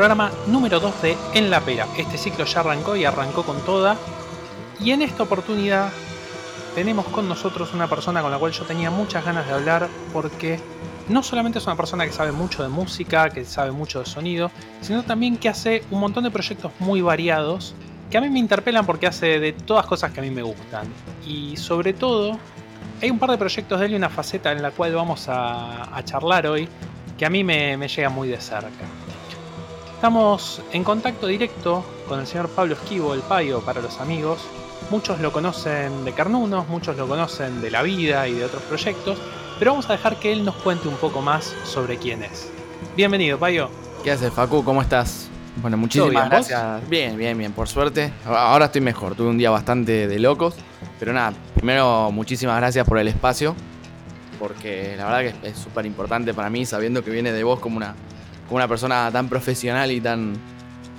programa número 2 de En la Pera. Este ciclo ya arrancó y arrancó con toda. Y en esta oportunidad tenemos con nosotros una persona con la cual yo tenía muchas ganas de hablar porque no solamente es una persona que sabe mucho de música, que sabe mucho de sonido, sino también que hace un montón de proyectos muy variados que a mí me interpelan porque hace de todas cosas que a mí me gustan. Y sobre todo, hay un par de proyectos de él y una faceta en la cual vamos a, charlar hoy que a mí me llega muy de cerca. Estamos en contacto directo con el señor Pablo Esquivo, el Payo para los amigos. Muchos lo conocen de Carnunos, muchos lo conocen de la vida y de otros proyectos, pero vamos a dejar que él nos cuente un poco más sobre quién es. Bienvenido, Payo. ¿Qué haces, Facu? ¿Cómo estás? Bueno, muchísimas bien, ¿vos? gracias. Bien, bien, bien, por suerte. Ahora estoy mejor, tuve un día bastante de locos. Pero nada, primero muchísimas gracias por el espacio. Porque la verdad que es súper importante para mí, sabiendo que viene de vos como una, una persona tan profesional y tan,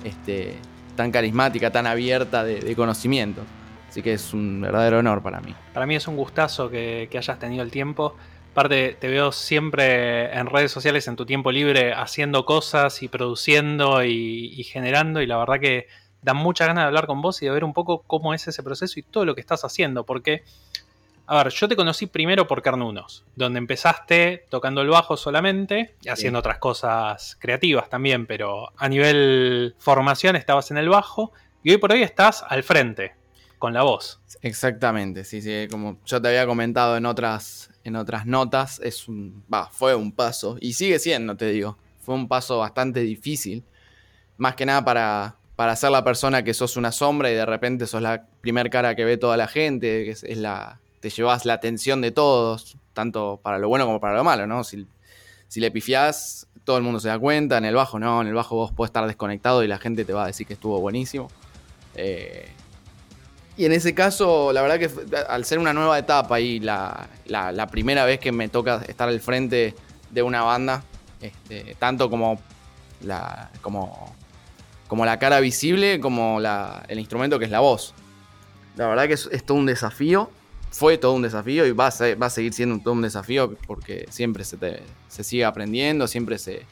este, tan carismática, tan abierta de, conocimiento. Así que es un verdadero honor para mí. Para mí es un gustazo que, que hayas tenido el tiempo. Aparte, te veo siempre en redes sociales en tu tiempo libre haciendo cosas y produciendo y, generando. Y la verdad que da mucha ganas de hablar con vos y de ver un poco cómo es ese proceso y todo lo que estás haciendo. Porque, a ver, yo te conocí primero por Carnunos, donde empezaste tocando el bajo solamente haciendo otras cosas creativas también, pero a nivel formación estabas en el bajo y hoy por hoy estás al frente, con la voz. Exactamente, sí, sí. Como yo te había comentado en otras, en otras notas, es un, fue un paso, y sigue siendo, te digo, fue un paso bastante difícil. Más que nada para, para ser la persona que sos una sombra y de repente sos la primer cara que ve toda la gente, que es, es la, te llevas la atención de todos, tanto para lo bueno como para lo malo, ¿no? Si, le pifiás, todo el mundo se da cuenta, en el bajo no, en el bajo vos podés estar desconectado y la gente te va a decir que estuvo buenísimo. Eh, y en ese caso, la verdad que al ser una nueva etapa y la, primera vez que me toca estar al frente de una banda, este, tanto como la, como, como la cara visible, como el instrumento que es la voz. La verdad que es todo un desafío, fue todo un desafío y va a, va a seguir siendo todo un desafío porque siempre se, te- se sigue aprendiendo, siempre se,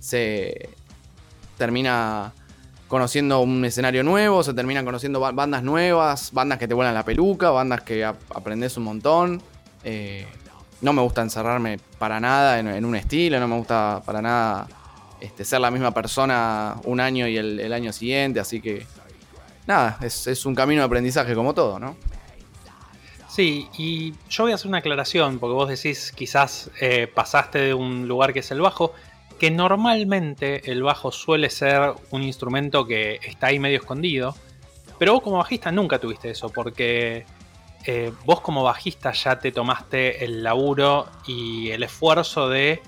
se termina conociendo un escenario nuevo, se terminan conociendo ba- bandas nuevas, bandas que te vuelan la peluca, bandas que ap- aprendes un montón. Eh, no me gusta encerrarme para nada en, un estilo, no me gusta para nada este, ser la misma persona un año y el, el año siguiente, así que nada, es, es un camino de aprendizaje como todo, ¿no? Sí, y yo voy a hacer una aclaración, porque vos decís quizás eh, pasaste de un lugar que es el bajo, que normalmente el bajo suele ser un instrumento que está ahí medio escondido, pero vos como bajista nunca tuviste eso, porque eh, vos como bajista ya te tomaste el laburo y el esfuerzo de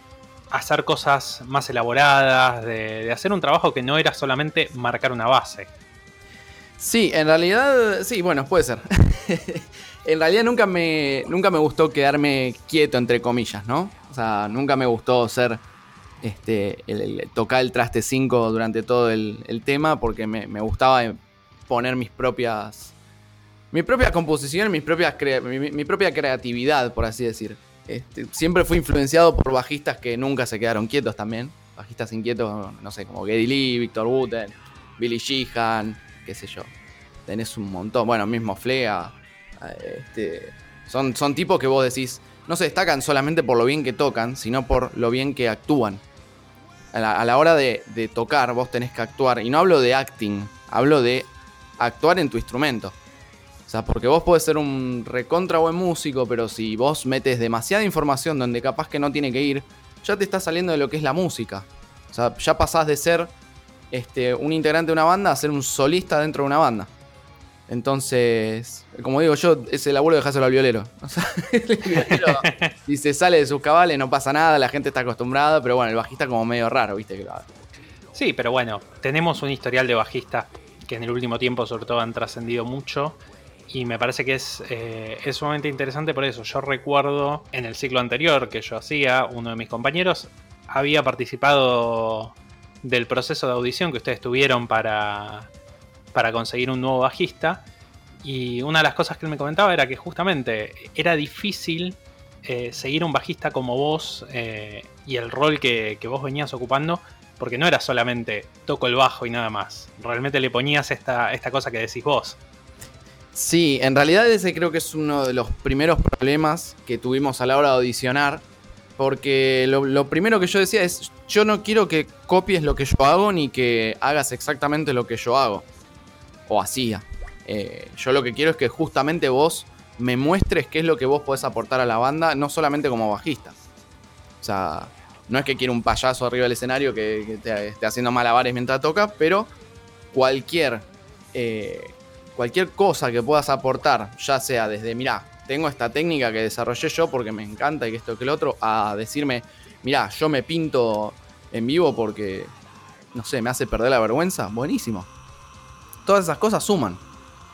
hacer cosas más elaboradas, de, de hacer un trabajo que no era solamente marcar una base. Sí, en realidad, sí, bueno, puede ser. en realidad nunca me, nunca me gustó quedarme quieto, entre comillas, ¿no? O sea, nunca me gustó ser, este, tocar el traste 5 durante todo el, tema porque me, me gustaba poner mis propias, mis propias crea- mi, mi- mi propia creatividad, por así decir. Este, siempre fui influenciado por bajistas que nunca se quedaron quietos también. Bajistas inquietos, no sé, como Geddy Lee, Victor Wooten, Billy Sheehan, qué sé yo. Tenés un montón. Bueno, mismo Flea. Eh, Este, son, son tipos que vos decís, no se destacan solamente por lo bien que tocan, sino por lo bien que actúan. A la, a la hora de, tocar, vos tenés que actuar. Y no hablo de acting, hablo de actuar en tu instrumento. O sea, porque vos podés ser un recontra buen músico, pero si vos metes demasiada información donde capaz que no tiene que ir, ya te está saliendo de lo que es la música. O sea, ya pasás de ser este, un integrante de una banda a ser un solista dentro de una banda. Entonces, como digo yo, ese laburo dejáselo al violero. O sea, el violero, si se sale de sus cabales no pasa nada, la gente está acostumbrada, pero bueno, el bajista como medio raro, ¿viste? Sí, pero bueno, tenemos un historial de bajistas que en el último tiempo sobre todo han trascendido mucho y me parece que es, eh, es sumamente interesante por eso. Yo recuerdo en el ciclo anterior que yo hacía, uno de mis compañeros había participado del proceso de audición que ustedes tuvieron para, para conseguir un nuevo bajista y una de las cosas que él me comentaba era que justamente era difícil eh, seguir un bajista como vos eh, y el rol que, vos venías ocupando Porque no era solamente toco el bajo y nada más. Realmente le ponías esta, esta cosa que decís vos. Sí, en realidad ese creo que es uno de los primeros problemas que tuvimos a la hora de audicionar. Porque lo, primero que yo decía es, yo no quiero que copies lo que yo hago ni que hagas exactamente lo que yo hago. O hacía. Eh, yo lo que quiero es que justamente vos me muestres qué es lo que vos podés aportar a la banda, no solamente como bajista. O sea, no es que quiera un payaso arriba del escenario que, esté haciendo malabares mientras toca, pero cualquier, eh, cualquier cosa que puedas aportar, ya sea desde, mirá, tengo esta técnica que desarrollé yo porque me encanta y que esto que lo otro, a decirme, mirá, yo me pinto en vivo porque, no sé, me hace perder la vergüenza, buenísimo. Todas esas cosas suman.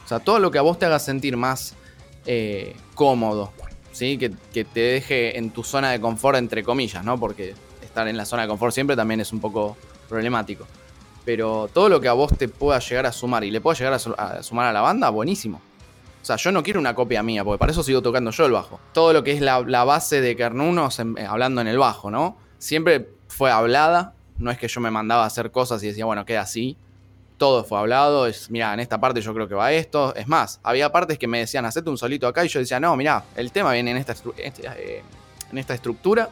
O sea, todo lo que a vos te haga sentir más eh, cómodo, ¿sí? Que, que, te deje en tu zona de confort, entre comillas, ¿no? Porque estar en la zona de confort siempre también es un poco problemático. Pero todo lo que a vos te pueda llegar a sumar y le pueda llegar a, sumar a la banda, buenísimo. O sea, yo no quiero una copia mía, porque para eso sigo tocando yo el bajo. Todo lo que es la, base de Kernunos, eh, hablando en el bajo, ¿no? Siempre fue hablada, no es que yo me mandaba a hacer cosas y decía, bueno, queda así todo fue hablado, es, mira, en esta parte yo creo que va esto. Es más, había partes que me decían, hacete un solito acá y yo decía, no, mira, el tema viene en esta, este, eh, en esta estructura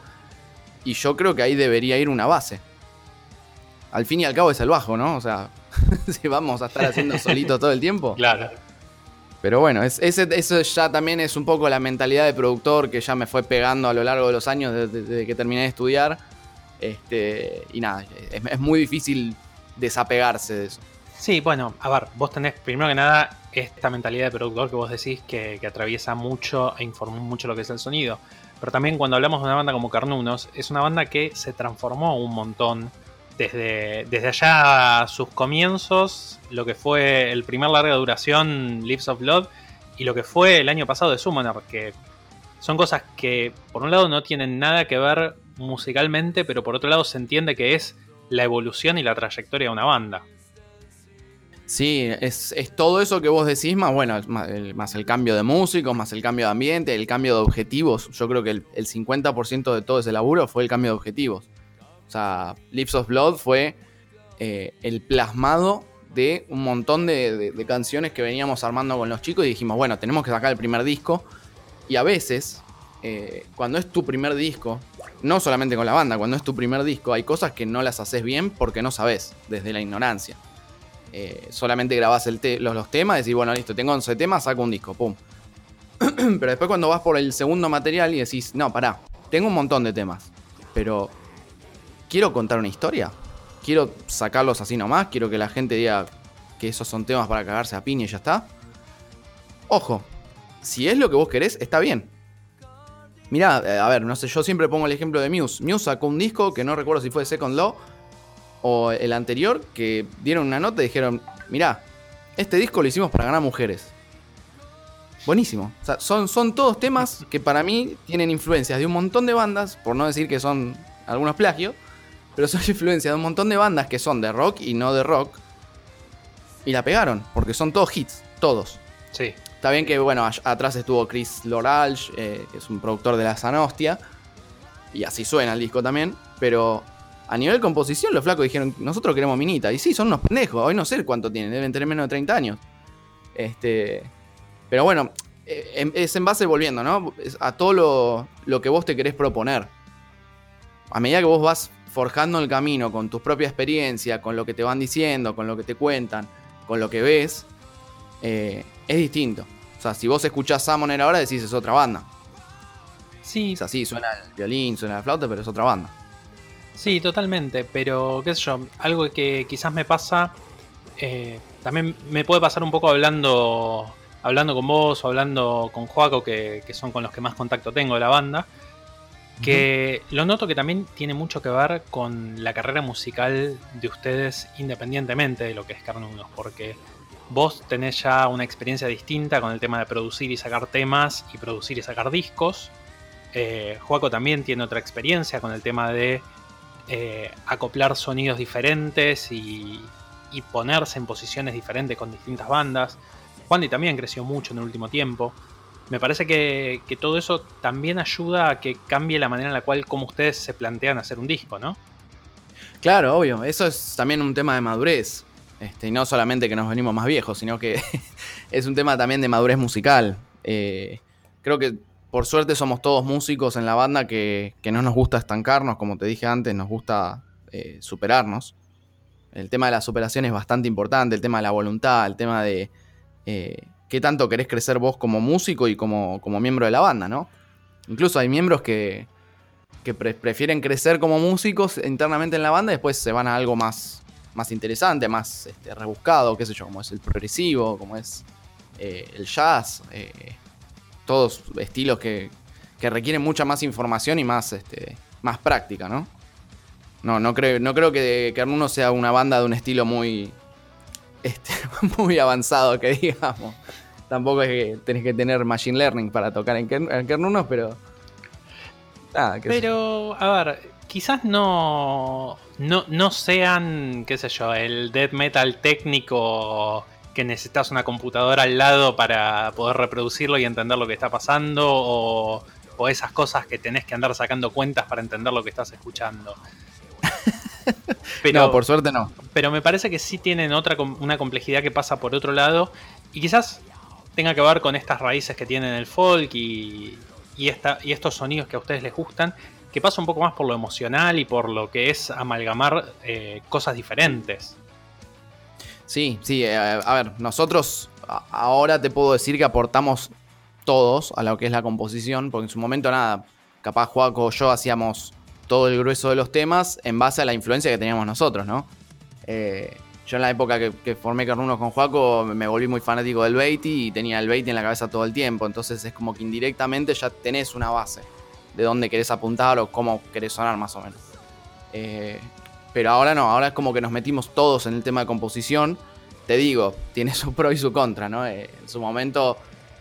y yo creo que ahí debería ir una base. Al fin y al cabo es el bajo, ¿no? O sea, si vamos a estar haciendo solito todo el tiempo. Claro. Pero bueno, eso ya también es un poco la mentalidad de productor que ya me fue pegando a lo largo de los años desde, que terminé de estudiar. Este, y nada, es muy difícil desapegarse de eso. Sí, bueno, a ver, vos tenés primero que nada esta mentalidad de productor que vos decís que, atraviesa mucho e informa mucho lo que es el sonido. Pero también cuando hablamos de una banda como Carnunos, es una banda que se transformó un montón desde, desde allá sus comienzos, lo que fue el primer larga duración, Lips of Love, y lo que fue el año pasado de Summoner, que son cosas que por un lado no tienen nada que ver musicalmente, pero por otro lado se entiende que es la evolución y la trayectoria de una banda. Sí, es, todo eso que vos decís, más bueno, más el, cambio de músicos, más el cambio de ambiente, el cambio de objetivos. Yo creo que el, 50% de todo ese laburo fue el cambio de objetivos. O sea, Lips of Blood fue eh, el plasmado de un montón de, canciones que veníamos armando con los chicos y dijimos, bueno, tenemos que sacar el primer disco. Y a veces, eh, cuando es tu primer disco, no solamente con la banda, cuando es tu primer disco, hay cosas que no las haces bien porque no sabes, desde la ignorancia. Eh, solamente grabás los, temas, decís, bueno, listo, tengo 11 temas, saco un disco, pum. pero después cuando vas por el segundo material y decís, no, pará, tengo un montón de temas, pero quiero contar una historia, quiero sacarlos así nomás, quiero que la gente diga que esos son temas para cagarse a piña y ya está. Ojo, si es lo que vos querés, está bien. Mirá, eh, a ver, no sé, yo siempre pongo el ejemplo de Muse. Muse sacó un disco que no recuerdo si fue Second Law o el anterior que dieron una nota y dijeron, mirá, este disco lo hicimos para ganar mujeres. Buenísimo. O sea, son, son todos temas que para mí tienen influencias de un montón de bandas, por no decir que son algunos plagios, pero son influencias de un montón de bandas que son de rock y no de rock. Y la pegaron, porque son todos hits, todos. Sí. Está bien que, bueno, atrás estuvo Chris Loralge, eh, que es un productor de la Sanostia. Y así suena el disco también. Pero a nivel composición, los flacos dijeron, nosotros queremos minita. Y sí, son unos pendejos. Hoy no sé cuánto tienen, deben tener menos de 30 años. Este, pero bueno, eh, es en base volviendo, ¿no? A todo lo, que vos te querés proponer. A medida que vos vas forjando el camino con tu propia experiencia, con lo que te van diciendo, con lo que te cuentan, con lo que ves, eh, es distinto. O sea, si vos escuchás Summoner ahora, decís es otra banda. Sí. Es así, suena el violín, suena la flauta, pero es otra banda. Sí, totalmente, pero qué sé yo, algo que quizás me pasa, eh, también me puede pasar un poco hablando hablando con vos o hablando con Joaco, que, son con los que más contacto tengo de la banda, que lo noto que también tiene mucho que ver con la carrera musical de ustedes independientemente de lo que es Carnudos, porque vos tenés ya una experiencia distinta con el tema de producir y sacar temas y producir y sacar discos. Eh, Joaco también tiene otra experiencia con el tema de eh, acoplar sonidos diferentes y, ponerse en posiciones diferentes con distintas bandas. Juan también creció mucho en el último tiempo. Me parece que, todo eso también ayuda a que cambie la manera en la cual como ustedes se plantean hacer un disco, ¿no? Claro, obvio. Eso es también un tema de madurez. Este, y no solamente que nos venimos más viejos, sino que es un tema también de madurez musical. Eh, creo que por suerte somos todos músicos en la banda que, no nos gusta estancarnos, como te dije antes, nos gusta eh, superarnos. El tema de la superación es bastante importante, el tema de la voluntad, el tema de eh, qué tanto querés crecer vos como músico y como, como miembro de la banda, ¿no? Incluso hay miembros que, que prefieren crecer como músicos internamente en la banda y después se van a algo más, más interesante, más este, rebuscado, qué sé yo, como es el progresivo, como es eh, el jazz, todos estilos que, que, requieren mucha más información y más, este, más práctica, ¿no? No, no creo, no creo que Carnuno sea una banda de un estilo muy, este, muy avanzado, que digamos. Tampoco es que tenés que tener machine learning para tocar en, Carnunos, pero pero, a ver, quizás no, no, sean, qué sé yo, el death metal técnico que necesitas una computadora al lado para poder reproducirlo y entender lo que está pasando, o, esas cosas que tenés que andar sacando cuentas para entender lo que estás escuchando. Pero, no, por suerte no. Pero me parece que sí tienen otra una complejidad que pasa por otro lado y quizás tenga que ver con estas raíces que tienen el folk y, y, esta, y estos sonidos que a ustedes les gustan, que pasa un poco más por lo emocional y por lo que es amalgamar eh, cosas diferentes. Sí, sí, eh, a ver, nosotros ahora te puedo decir que aportamos todos a lo que es la composición, porque en su momento nada, capaz Juaco o yo hacíamos todo el grueso de los temas en base a la influencia que teníamos nosotros, ¿no? Eh, yo en la época que, formé Carnunos con Juaco me volví muy fanático del Beatty y tenía el Beatty en la cabeza todo el tiempo. Entonces es como que indirectamente ya tenés una base de dónde querés apuntar o cómo querés sonar más o menos. Eh, pero ahora no, ahora es como que nos metimos todos en el tema de composición. Te digo, tiene su pro y su contra, ¿no? Eh, en su momento,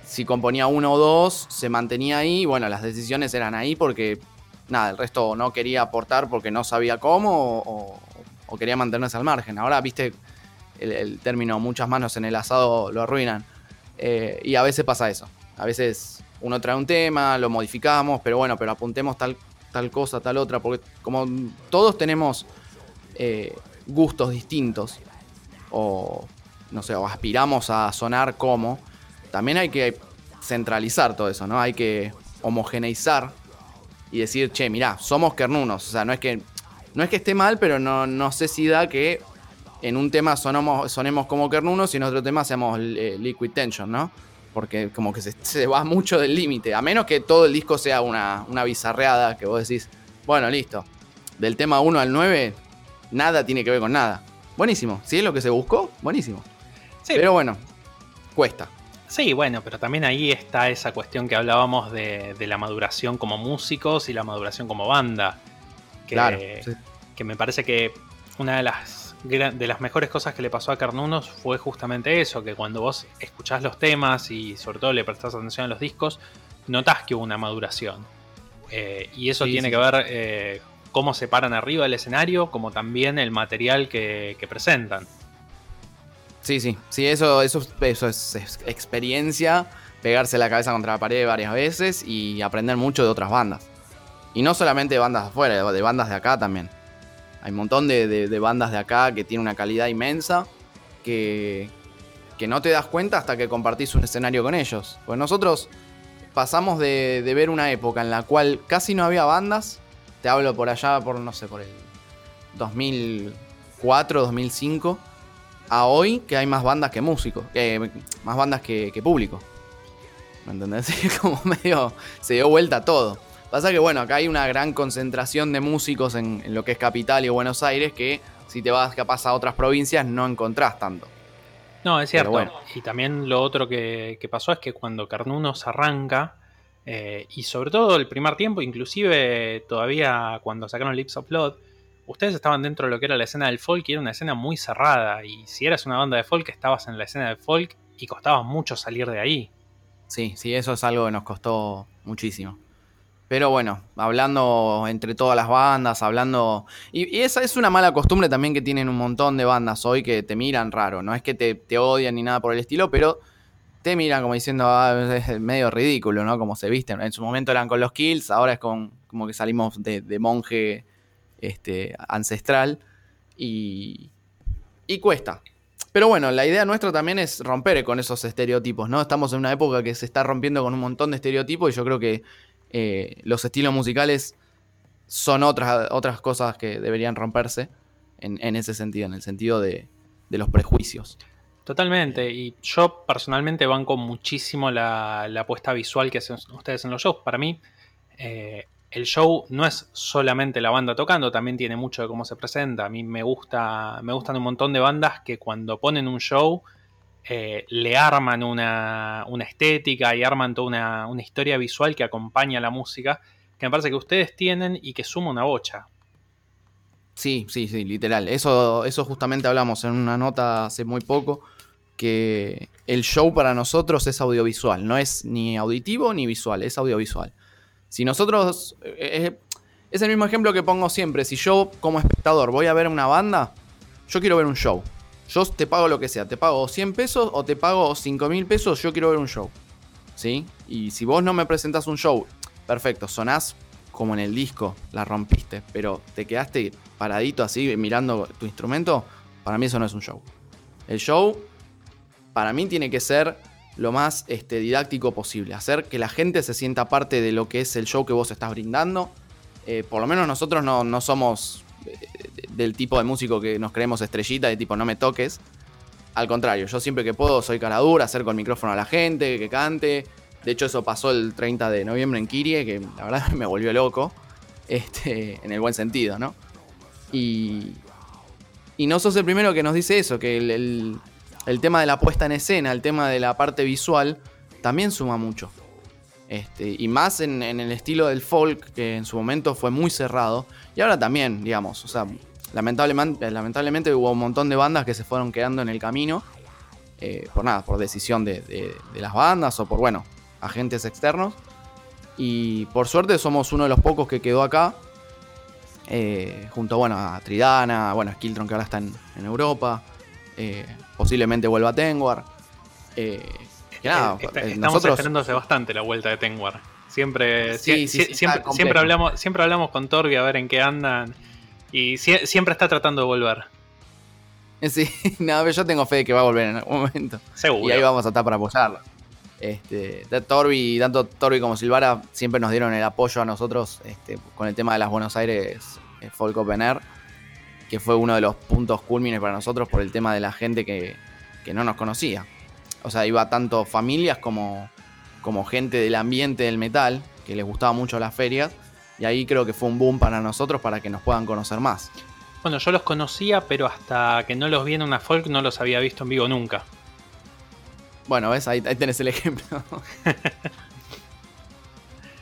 si componía uno o dos, se mantenía ahí. Bueno, las decisiones eran ahí porque, nada, el resto no quería aportar porque no sabía cómo o, quería mantenerse al margen. Ahora, viste, el, término muchas manos en el asado lo arruinan. Eh, y a veces pasa eso. A veces uno trae un tema, lo modificamos, pero bueno, pero apuntemos tal, tal cosa, tal otra, porque como todos tenemos eh, gustos distintos, o no sé, o aspiramos a sonar como, también hay que centralizar todo eso, ¿no? Hay que homogeneizar y decir, che, mirá, somos kernunos. O sea, no es que no es que esté mal, pero no, no sé si da que en un tema sonamos, sonemos como Kernunos y en otro tema seamos eh, Liquid Tension, ¿no? Porque como que se, va mucho del límite. A menos que todo el disco sea una, una bizarreada que vos decís, bueno, listo. Del tema 1 al 9, nada tiene que ver con nada. Buenísimo. Si es lo que se buscó, buenísimo. Sí. Pero bueno, cuesta. Sí, bueno, pero también ahí está esa cuestión que hablábamos de, de la maduración como músicos y la maduración como banda. Que, claro, que me parece que una de las, de las mejores cosas que le pasó a Carnunos fue justamente eso, que cuando vos escuchás los temas y sobre todo le prestás atención a los discos, notás que hubo una maduración. Eh, y eso tiene que ver eh, cómo se paran arriba del escenario, como también el material que, presentan. Sí, sí, sí, eso, eso, eso es experiencia, pegarse la cabeza contra la pared varias veces y aprender mucho de otras bandas. Y no solamente de bandas afuera, de bandas de acá también. Hay un montón de, bandas de acá que tienen una calidad inmensa que, que no te das cuenta hasta que compartís un escenario con ellos. Pues nosotros pasamos de, ver una época en la cual casi no había bandas. Te hablo por allá, por no sé, por el 2004, 2005. A hoy que hay más bandas que músicos, más bandas que, que público. ¿Me entendés? Como medio se dio vuelta todo. Pasa que, bueno, acá hay una gran concentración de músicos en, lo que es Capital y Buenos Aires que si te vas capaz a otras provincias no encontrás tanto. No, es cierto. Y también lo otro que, pasó es que cuando Carnunos arranca, eh, y sobre todo el primer tiempo, inclusive todavía cuando sacaron Lips of Blood, ustedes estaban dentro de lo que era la escena del folk y era una escena muy cerrada. Y si eras una banda de folk, estabas en la escena del folk y costaba mucho salir de ahí. Sí, sí, eso es algo que nos costó muchísimo. Pero bueno, hablando entre todas las bandas, hablando... Y, esa es una mala costumbre también que tienen un montón de bandas hoy que te miran raro. No es que te, odian ni nada por el estilo, pero te miran como diciendo, ah, es medio ridículo, ¿no? Como se visten. En su momento eran con los kills, ahora es con, como que salimos de, monje este, ancestral y, y cuesta. Pero bueno, la idea nuestra también es romper con esos estereotipos, ¿no? Estamos en una época que se está rompiendo con un montón de estereotipos y yo creo que eh, los estilos musicales son otras, otras cosas que deberían romperse en, ese sentido, en el sentido de, los prejuicios. Totalmente, y yo personalmente banco muchísimo la, la apuesta visual que hacen ustedes en los shows. Para mí, eh, el show no es solamente la banda tocando, también tiene mucho de cómo se presenta. A mí me gusta, me gustan un montón de bandas que cuando ponen un show eh, le arman una, estética y arman toda una, una, historia visual que acompaña la música, que me parece que ustedes tienen y que suma una bocha. Sí, sí, sí, literal. Eso, eso justamente hablamos en una nota hace muy poco, que el show para nosotros es audiovisual, no es ni auditivo ni visual, es audiovisual. Si nosotros. Eh, eh, es el mismo ejemplo que pongo siempre. Si yo, como espectador, voy a ver una banda, yo quiero ver un show. Yo te pago lo que sea. Te pago 100 pesos o te pago 5 mil pesos. Yo quiero ver un show. ¿Sí? Y si vos no me presentás un show, perfecto, sonás como en el disco, la rompiste, pero te quedaste paradito así mirando tu instrumento, para mí eso no es un show. El show, para mí, tiene que ser lo más este, didáctico posible, hacer que la gente se sienta parte de lo que es el show que vos estás brindando. Eh, por lo menos nosotros no, somos eh, del tipo de músico que nos creemos estrellita, de tipo no me toques. Al contrario, yo siempre que puedo soy cara dura, acerco el micrófono a la gente, que cante. De hecho, eso pasó el 30 de noviembre en Kirie, que la verdad me volvió loco. Este, en el buen sentido, ¿no? Y, y no sos el primero que nos dice eso, que el tema de la puesta en escena, el tema de la parte visual, también suma mucho. Este, y más en, el estilo del folk, que en su momento fue muy cerrado. Y ahora también, digamos, o sea, lamentablemente, lamentablemente hubo un montón de bandas que se fueron quedando en el camino. Eh, por nada, por decisión de, las bandas o por, bueno, agentes externos. Y por suerte somos uno de los pocos que quedó acá. Eh, junto bueno, a Tridana, bueno, a Skiltron que ahora está en Europa. Eh, posiblemente vuelva a Tengwar. Eh, eh, estamos esperando hace bastante la vuelta de Tengwar. Siempre, siempre, hablamos, siempre hablamos con Torbi a ver en qué andan. Y siempre está tratando de volver. Sí, no, yo tengo fe de que va a volver en algún momento. Seguro. Y ahí vamos a estar para apoyarlo. Este, Torbi, tanto Torbi como Silvara siempre nos dieron el apoyo a nosotros este, con el tema de las Buenos Aires Folk Open Air que fue uno de los puntos culmines para nosotros por el tema de la gente que, no nos conocía. O sea, iba tanto familias como, como gente del ambiente del metal, que les gustaba mucho las ferias, y ahí creo que fue un boom para nosotros para que nos puedan conocer más. Bueno, yo los conocía, pero hasta que no los vi en una folk no los había visto en vivo nunca. Bueno, ves, ahí, tenés el ejemplo.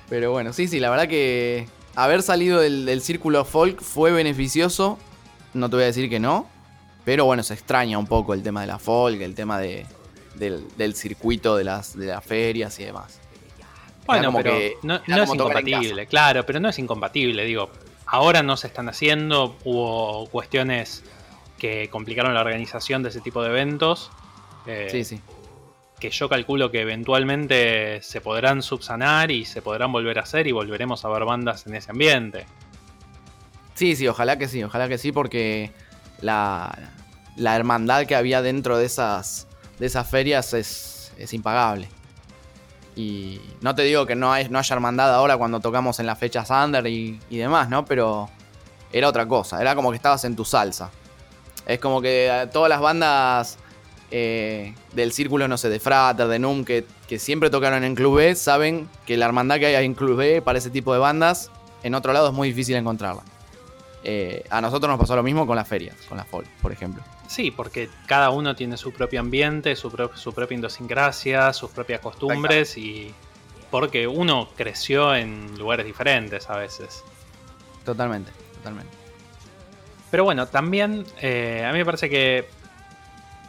pero bueno, sí, sí, la verdad que haber salido del, del círculo folk fue beneficioso no te voy a decir que no, pero bueno, se extraña un poco el tema de la folk, el tema de, del, circuito de las, de las ferias y demás. Bueno, pero no, es incompatible, claro, pero no es incompatible, digo. Ahora no se están haciendo, hubo cuestiones que complicaron la organización de ese tipo de eventos. Eh, sí, sí. Que yo calculo que eventualmente se podrán subsanar y se podrán volver a hacer y volveremos a ver bandas en ese ambiente. Sí, sí, ojalá que sí, ojalá que sí, porque la, hermandad que había dentro de esas, de esas ferias es, impagable. Y no te digo que no, hay, no haya hermandad ahora cuando tocamos en las fechas under y, demás, ¿no? Pero era otra cosa, era como que estabas en tu salsa. Es como que todas las bandas eh, del círculo, no sé, de Frater, de Num, que, que, siempre tocaron en Club B, saben que la hermandad que hay en Club B para ese tipo de bandas, en otro lado es muy difícil encontrarla. Eh, a nosotros nos pasó lo mismo con las ferias, con la folk, por ejemplo. Sí, porque cada uno tiene su propio ambiente, su, su propia idiosincrasia, sus propias costumbres y porque uno creció en lugares diferentes a veces. Totalmente, totalmente. Pero bueno, también eh, a mí me parece que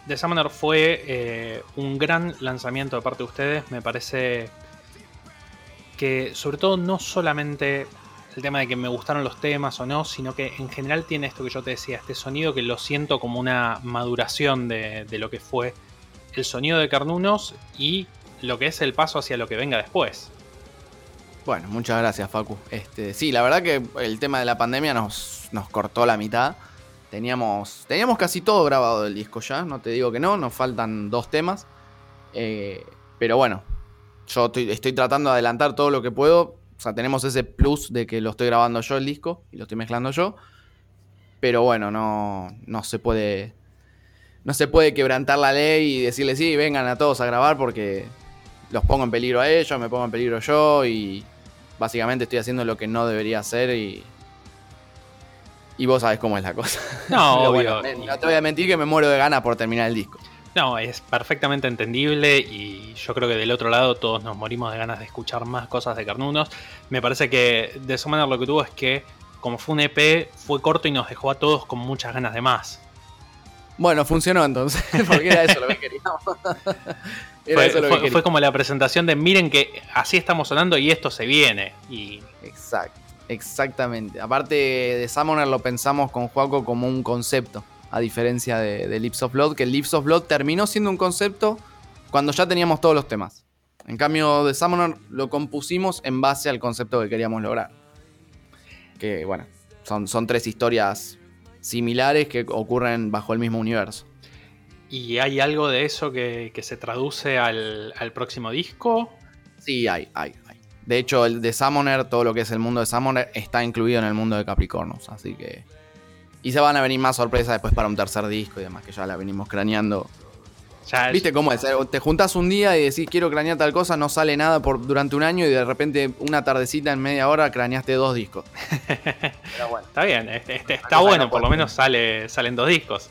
The Summoner fue eh, un gran lanzamiento de parte de ustedes. Me parece que sobre todo no solamente el tema de que me gustaron los temas o no, sino que en general tiene esto que yo te decía, este sonido que lo siento como una maduración de, lo que fue el sonido de Carnunos y lo que es el paso hacia lo que venga después. Bueno, muchas gracias, Facu. Este, sí, la verdad que el tema de la pandemia nos, nos cortó la mitad. Teníamos, teníamos casi todo grabado del disco ya, no te digo que no, nos faltan dos temas. Eh, pero bueno, yo estoy, tratando de adelantar todo lo que puedo. O sea, tenemos ese plus de que lo estoy grabando yo el disco y lo estoy mezclando yo. Pero bueno, no, no se puede. No se puede quebrantar la ley y decirle sí, vengan a todos a grabar porque los pongo en peligro a ellos, me pongo en peligro yo y básicamente estoy haciendo lo que no debería hacer y. Y vos sabés cómo es la cosa. No, no te voy a mentir que me muero de ganas por terminar el disco. No, es perfectamente entendible y yo creo que del otro lado todos nos morimos de ganas de escuchar más cosas de Carnunos. Me parece que de esa manera lo que tuvo es que, como fue un EP, fue corto y nos dejó a todos con muchas ganas de más. Bueno, funcionó entonces, porque era eso lo que queríamos. fue, como la presentación de miren que así estamos sonando y esto se viene. Y... Exacto, exactamente. Aparte de Summoner lo pensamos con Juaco como un concepto a diferencia de, Lips of Blood, que Lips of Blood terminó siendo un concepto cuando ya teníamos todos los temas. En cambio, de Summoner lo compusimos en base al concepto que queríamos lograr. Que bueno, son, son tres historias similares que ocurren bajo el mismo universo. ¿Y hay algo de eso que, se traduce al, al, próximo disco? Sí, hay, hay, hay. De hecho, el de Summoner, todo lo que es el mundo de Summoner, está incluido en el mundo de Capricornos. Así que y se van a venir más sorpresas después para un tercer disco y demás, que ya la venimos craneando. ¿Viste cómo es? Te juntas un día y decís quiero cranear tal cosa, no sale nada por, durante un año y de repente una tardecita en media hora craneaste dos discos. pero bueno. Está bien, este, está bueno, por lo menos sale, salen dos discos.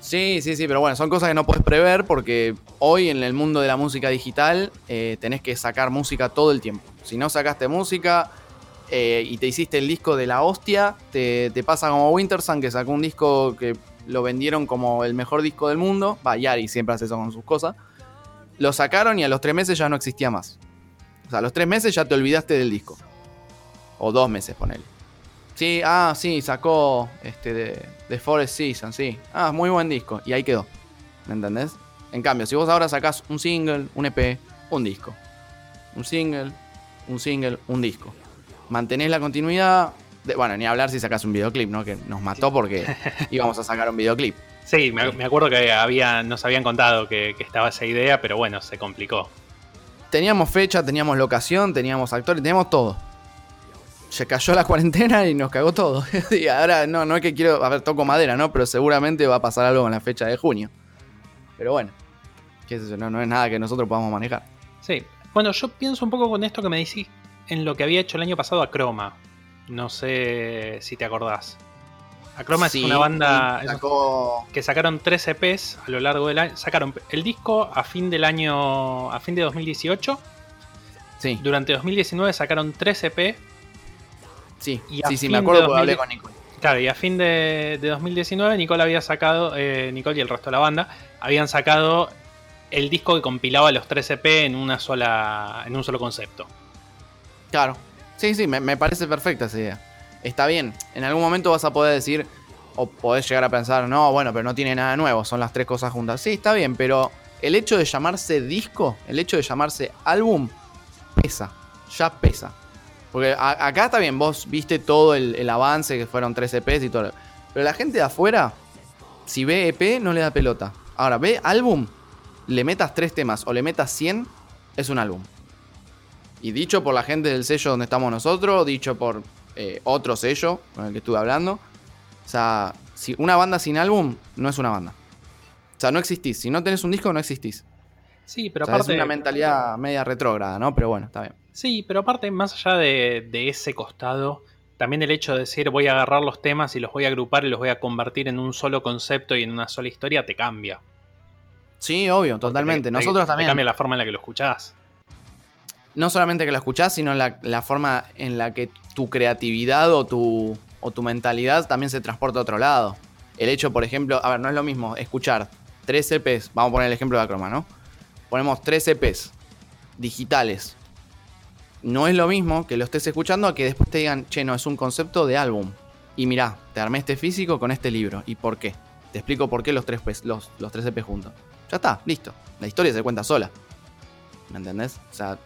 Sí, sí, sí, pero bueno, son cosas que no puedes prever porque hoy en el mundo de la música digital eh, tenés que sacar música todo el tiempo. Si no sacaste música, eh, y te hiciste el disco de la hostia, te, pasa como Wintersun, que sacó un disco que lo vendieron como el mejor disco del mundo. Va, Yari siempre hace eso con sus cosas. Lo sacaron y a los tres meses ya no existía más. O sea, a los tres meses ya te olvidaste del disco. O dos meses, ponele. Sí, ah, sí, sacó este de Forest Season, sí. Ah, muy buen disco. Y ahí quedó. ¿Me entendés? En cambio, si vos ahora sacás un single, un EP, un disco. Un single, un single, un disco mantenés la continuidad. De, bueno, ni hablar si sacas un videoclip, ¿no? Que nos mató porque íbamos a sacar un videoclip. Sí, me, acuerdo que había, nos habían contado que, estaba esa idea, pero bueno, se complicó. Teníamos fecha, teníamos locación, teníamos actores, teníamos todo. Se cayó la cuarentena y nos cagó todo. y ahora no, no es que quiero, a ver, toco madera, ¿no? Pero seguramente va a pasar algo en la fecha de junio. Pero bueno, qué sé no, no es nada que nosotros podamos manejar. Sí, bueno, yo pienso un poco con esto que me decís, en lo que había hecho el año pasado a Chroma. No sé si te acordás. Acroma es una banda que sacaron tres EPs a lo largo del año. Sacaron el disco a fin del año. a fin de 2018. Sí. Durante 2019 sacaron tres EP. Sí, sí, sí, me acuerdo hablé con Nicole. Claro, y a fin de, 2019 Nicole había sacado, eh, Nicole y el resto de la banda, habían sacado el disco que compilaba los tres EP en una sola. en un solo concepto. Claro. Sí, sí, me, parece perfecta esa idea. Está bien. En algún momento vas a poder decir, o podés llegar a pensar, no, bueno, pero no tiene nada nuevo, son las tres cosas juntas. Sí, está bien, pero el hecho de llamarse disco, el hecho de llamarse álbum, pesa. Ya pesa. Porque acá está bien, vos viste todo el, avance, que fueron tres EPs y todo. Pero la gente de afuera, si ve EP, no le da pelota. Ahora, ve álbum, le metas tres temas o le metas 100, es un álbum. Y dicho por la gente del sello donde estamos nosotros, dicho por eh, otro sello con el que estuve hablando. O sea, si una banda sin álbum no es una banda. O sea, no existís. Si no tenés un disco, no existís. Sí, pero aparte. Es una mentalidad media retrógrada, ¿no? Pero bueno, está bien. Sí, pero aparte, más allá de, ese costado, también el hecho de decir voy a agarrar los temas y los voy a agrupar y los voy a convertir en un solo concepto y en una sola historia, te cambia. Sí, obvio, totalmente. Nosotros también. Te cambia la forma en la que lo escuchás no solamente que lo escuchás, sino la, la forma en la que tu creatividad o tu, o tu mentalidad también se transporta a otro lado. El hecho, por ejemplo, a ver, no es lo mismo escuchar tres EPs, vamos a poner el ejemplo de Acroma, ¿no? Ponemos tres EPs digitales. No es lo mismo que lo estés escuchando a que después te digan, che, no, es un concepto de álbum. Y mirá, te armé este físico con este libro. ¿Y por qué? Te explico por qué los tres, los, los tres EPs juntos. Ya está, listo. La historia se cuenta sola. ¿Me entendés? O sea,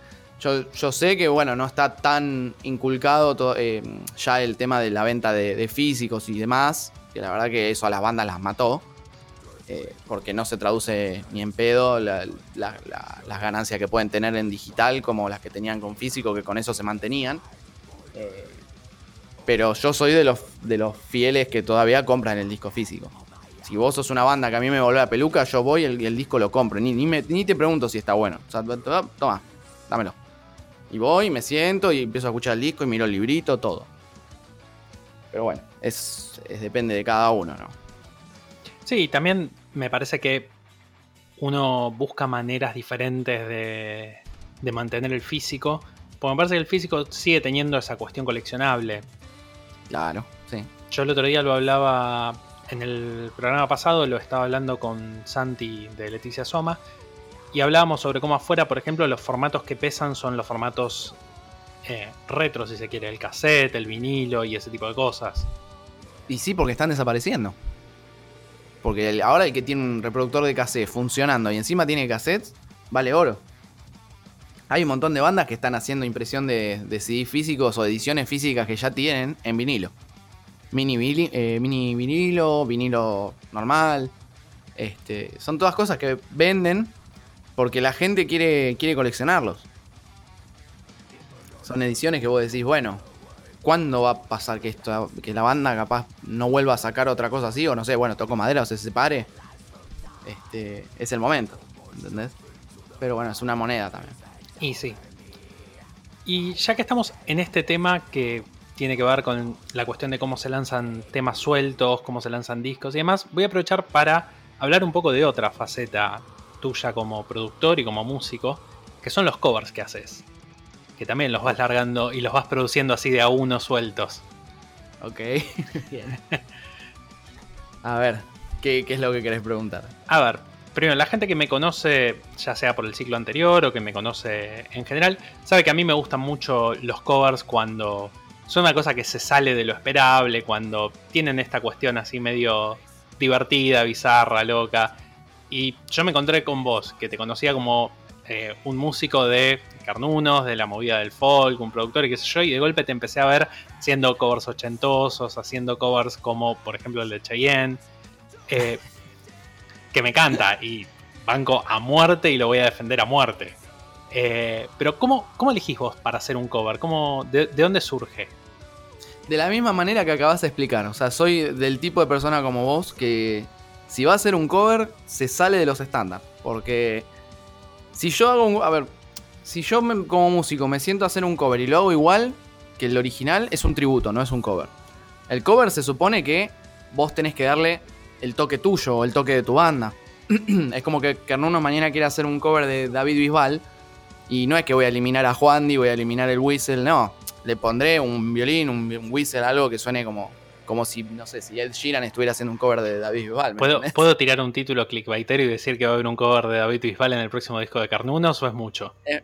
Yo, sé que, bueno, no está tan inculcado eh, ya el tema de la venta de, físicos y demás, que la verdad que eso a las bandas las mató, eh, porque no se traduce ni en pedo las ganancias que pueden tener en digital como las que tenían con físico, que con eso se mantenían. Eh, pero yo soy de los, de los fieles que todavía compran el disco físico. Si vos sos una banda que a mí me volvió a peluca, yo voy y el, disco lo compro. Ni, ni, te pregunto si está bueno. O sea, toma, dámelo. Y voy, me siento y empiezo a escuchar el disco y miro el librito, todo. Pero bueno, es, depende de cada uno, ¿no? Sí, también me parece que uno busca maneras diferentes de, de mantener el físico. Porque me parece que el físico sigue teniendo esa cuestión coleccionable. Claro, sí. Yo el otro día lo hablaba en el programa pasado, lo estaba hablando con Santi de Leticia Soma y hablábamos sobre cómo afuera, por ejemplo, los formatos que pesan son los formatos eh, retro, si se quiere, el cassette, el vinilo y ese tipo de cosas. Y sí, porque están desapareciendo. Porque ahora el que tiene un reproductor de cassette funcionando y encima tiene cassettes, vale oro. Hay un montón de bandas que están haciendo impresión de, de CD físicos o ediciones físicas que ya tienen en vinilo. Mini, eh, mini vinilo, vinilo normal. Este, son todas cosas que venden porque la gente quiere, quiere coleccionarlos. Son ediciones que vos decís, bueno, ¿cuándo va a pasar que, esto, que la banda capaz no vuelva a sacar otra cosa así? O no sé, bueno, tocó madera o se separe. Este, es el momento, ¿entendés? Pero bueno, es una moneda también. Y sí. Y ya que estamos en este tema que tiene que ver con la cuestión de cómo se lanzan temas sueltos, cómo se lanzan discos y demás, voy a aprovechar para hablar un poco de otra faceta tuya como productor y como músico, que son los covers que haces. Que también los vas largando y los vas produciendo así de a uno sueltos. Ok, bien. A ver, ¿qué, es lo que querés preguntar? A ver, primero, la gente que me conoce, ya sea por el ciclo anterior o que me conoce en general, sabe que a mí me gustan mucho los covers cuando son una cosa que se sale de lo esperable, cuando tienen esta cuestión así medio divertida, bizarra, loca. Y yo me encontré con vos, que te conocía como eh, un músico de Carnunos, de la movida del folk, un productor y qué sé yo, y de golpe te empecé a ver haciendo covers ochentosos, haciendo covers como, por ejemplo, el de Cheyenne, eh, que me canta y banco a muerte y lo voy a defender a muerte. Eh, pero ¿cómo, ¿cómo, elegís vos para hacer un cover? ¿Cómo, de, ¿De dónde surge? De la misma manera que acabas de explicar, o sea, soy del tipo de persona como vos que si va a ser un cover, se sale de los estándares. Porque si yo hago un. A ver, si yo como músico me siento a hacer un cover y lo hago igual que el original, es un tributo, no es un cover. El cover se supone que vos tenés que darle el toque tuyo o el toque de tu banda. es como que Carnuno mañana quiere hacer un cover de David Bisbal. Y no es que voy a eliminar a Juan voy a eliminar el whistle, no. Le pondré un violín, un whistle, algo que suene como como si, no sé, si Ed Sheeran estuviera haciendo un cover de David Bisbal. ¿Puedo, tirar un título clickbaitero y decir que va a haber un cover de David Bisbal en el próximo disco de Carnunos o es mucho? Eh,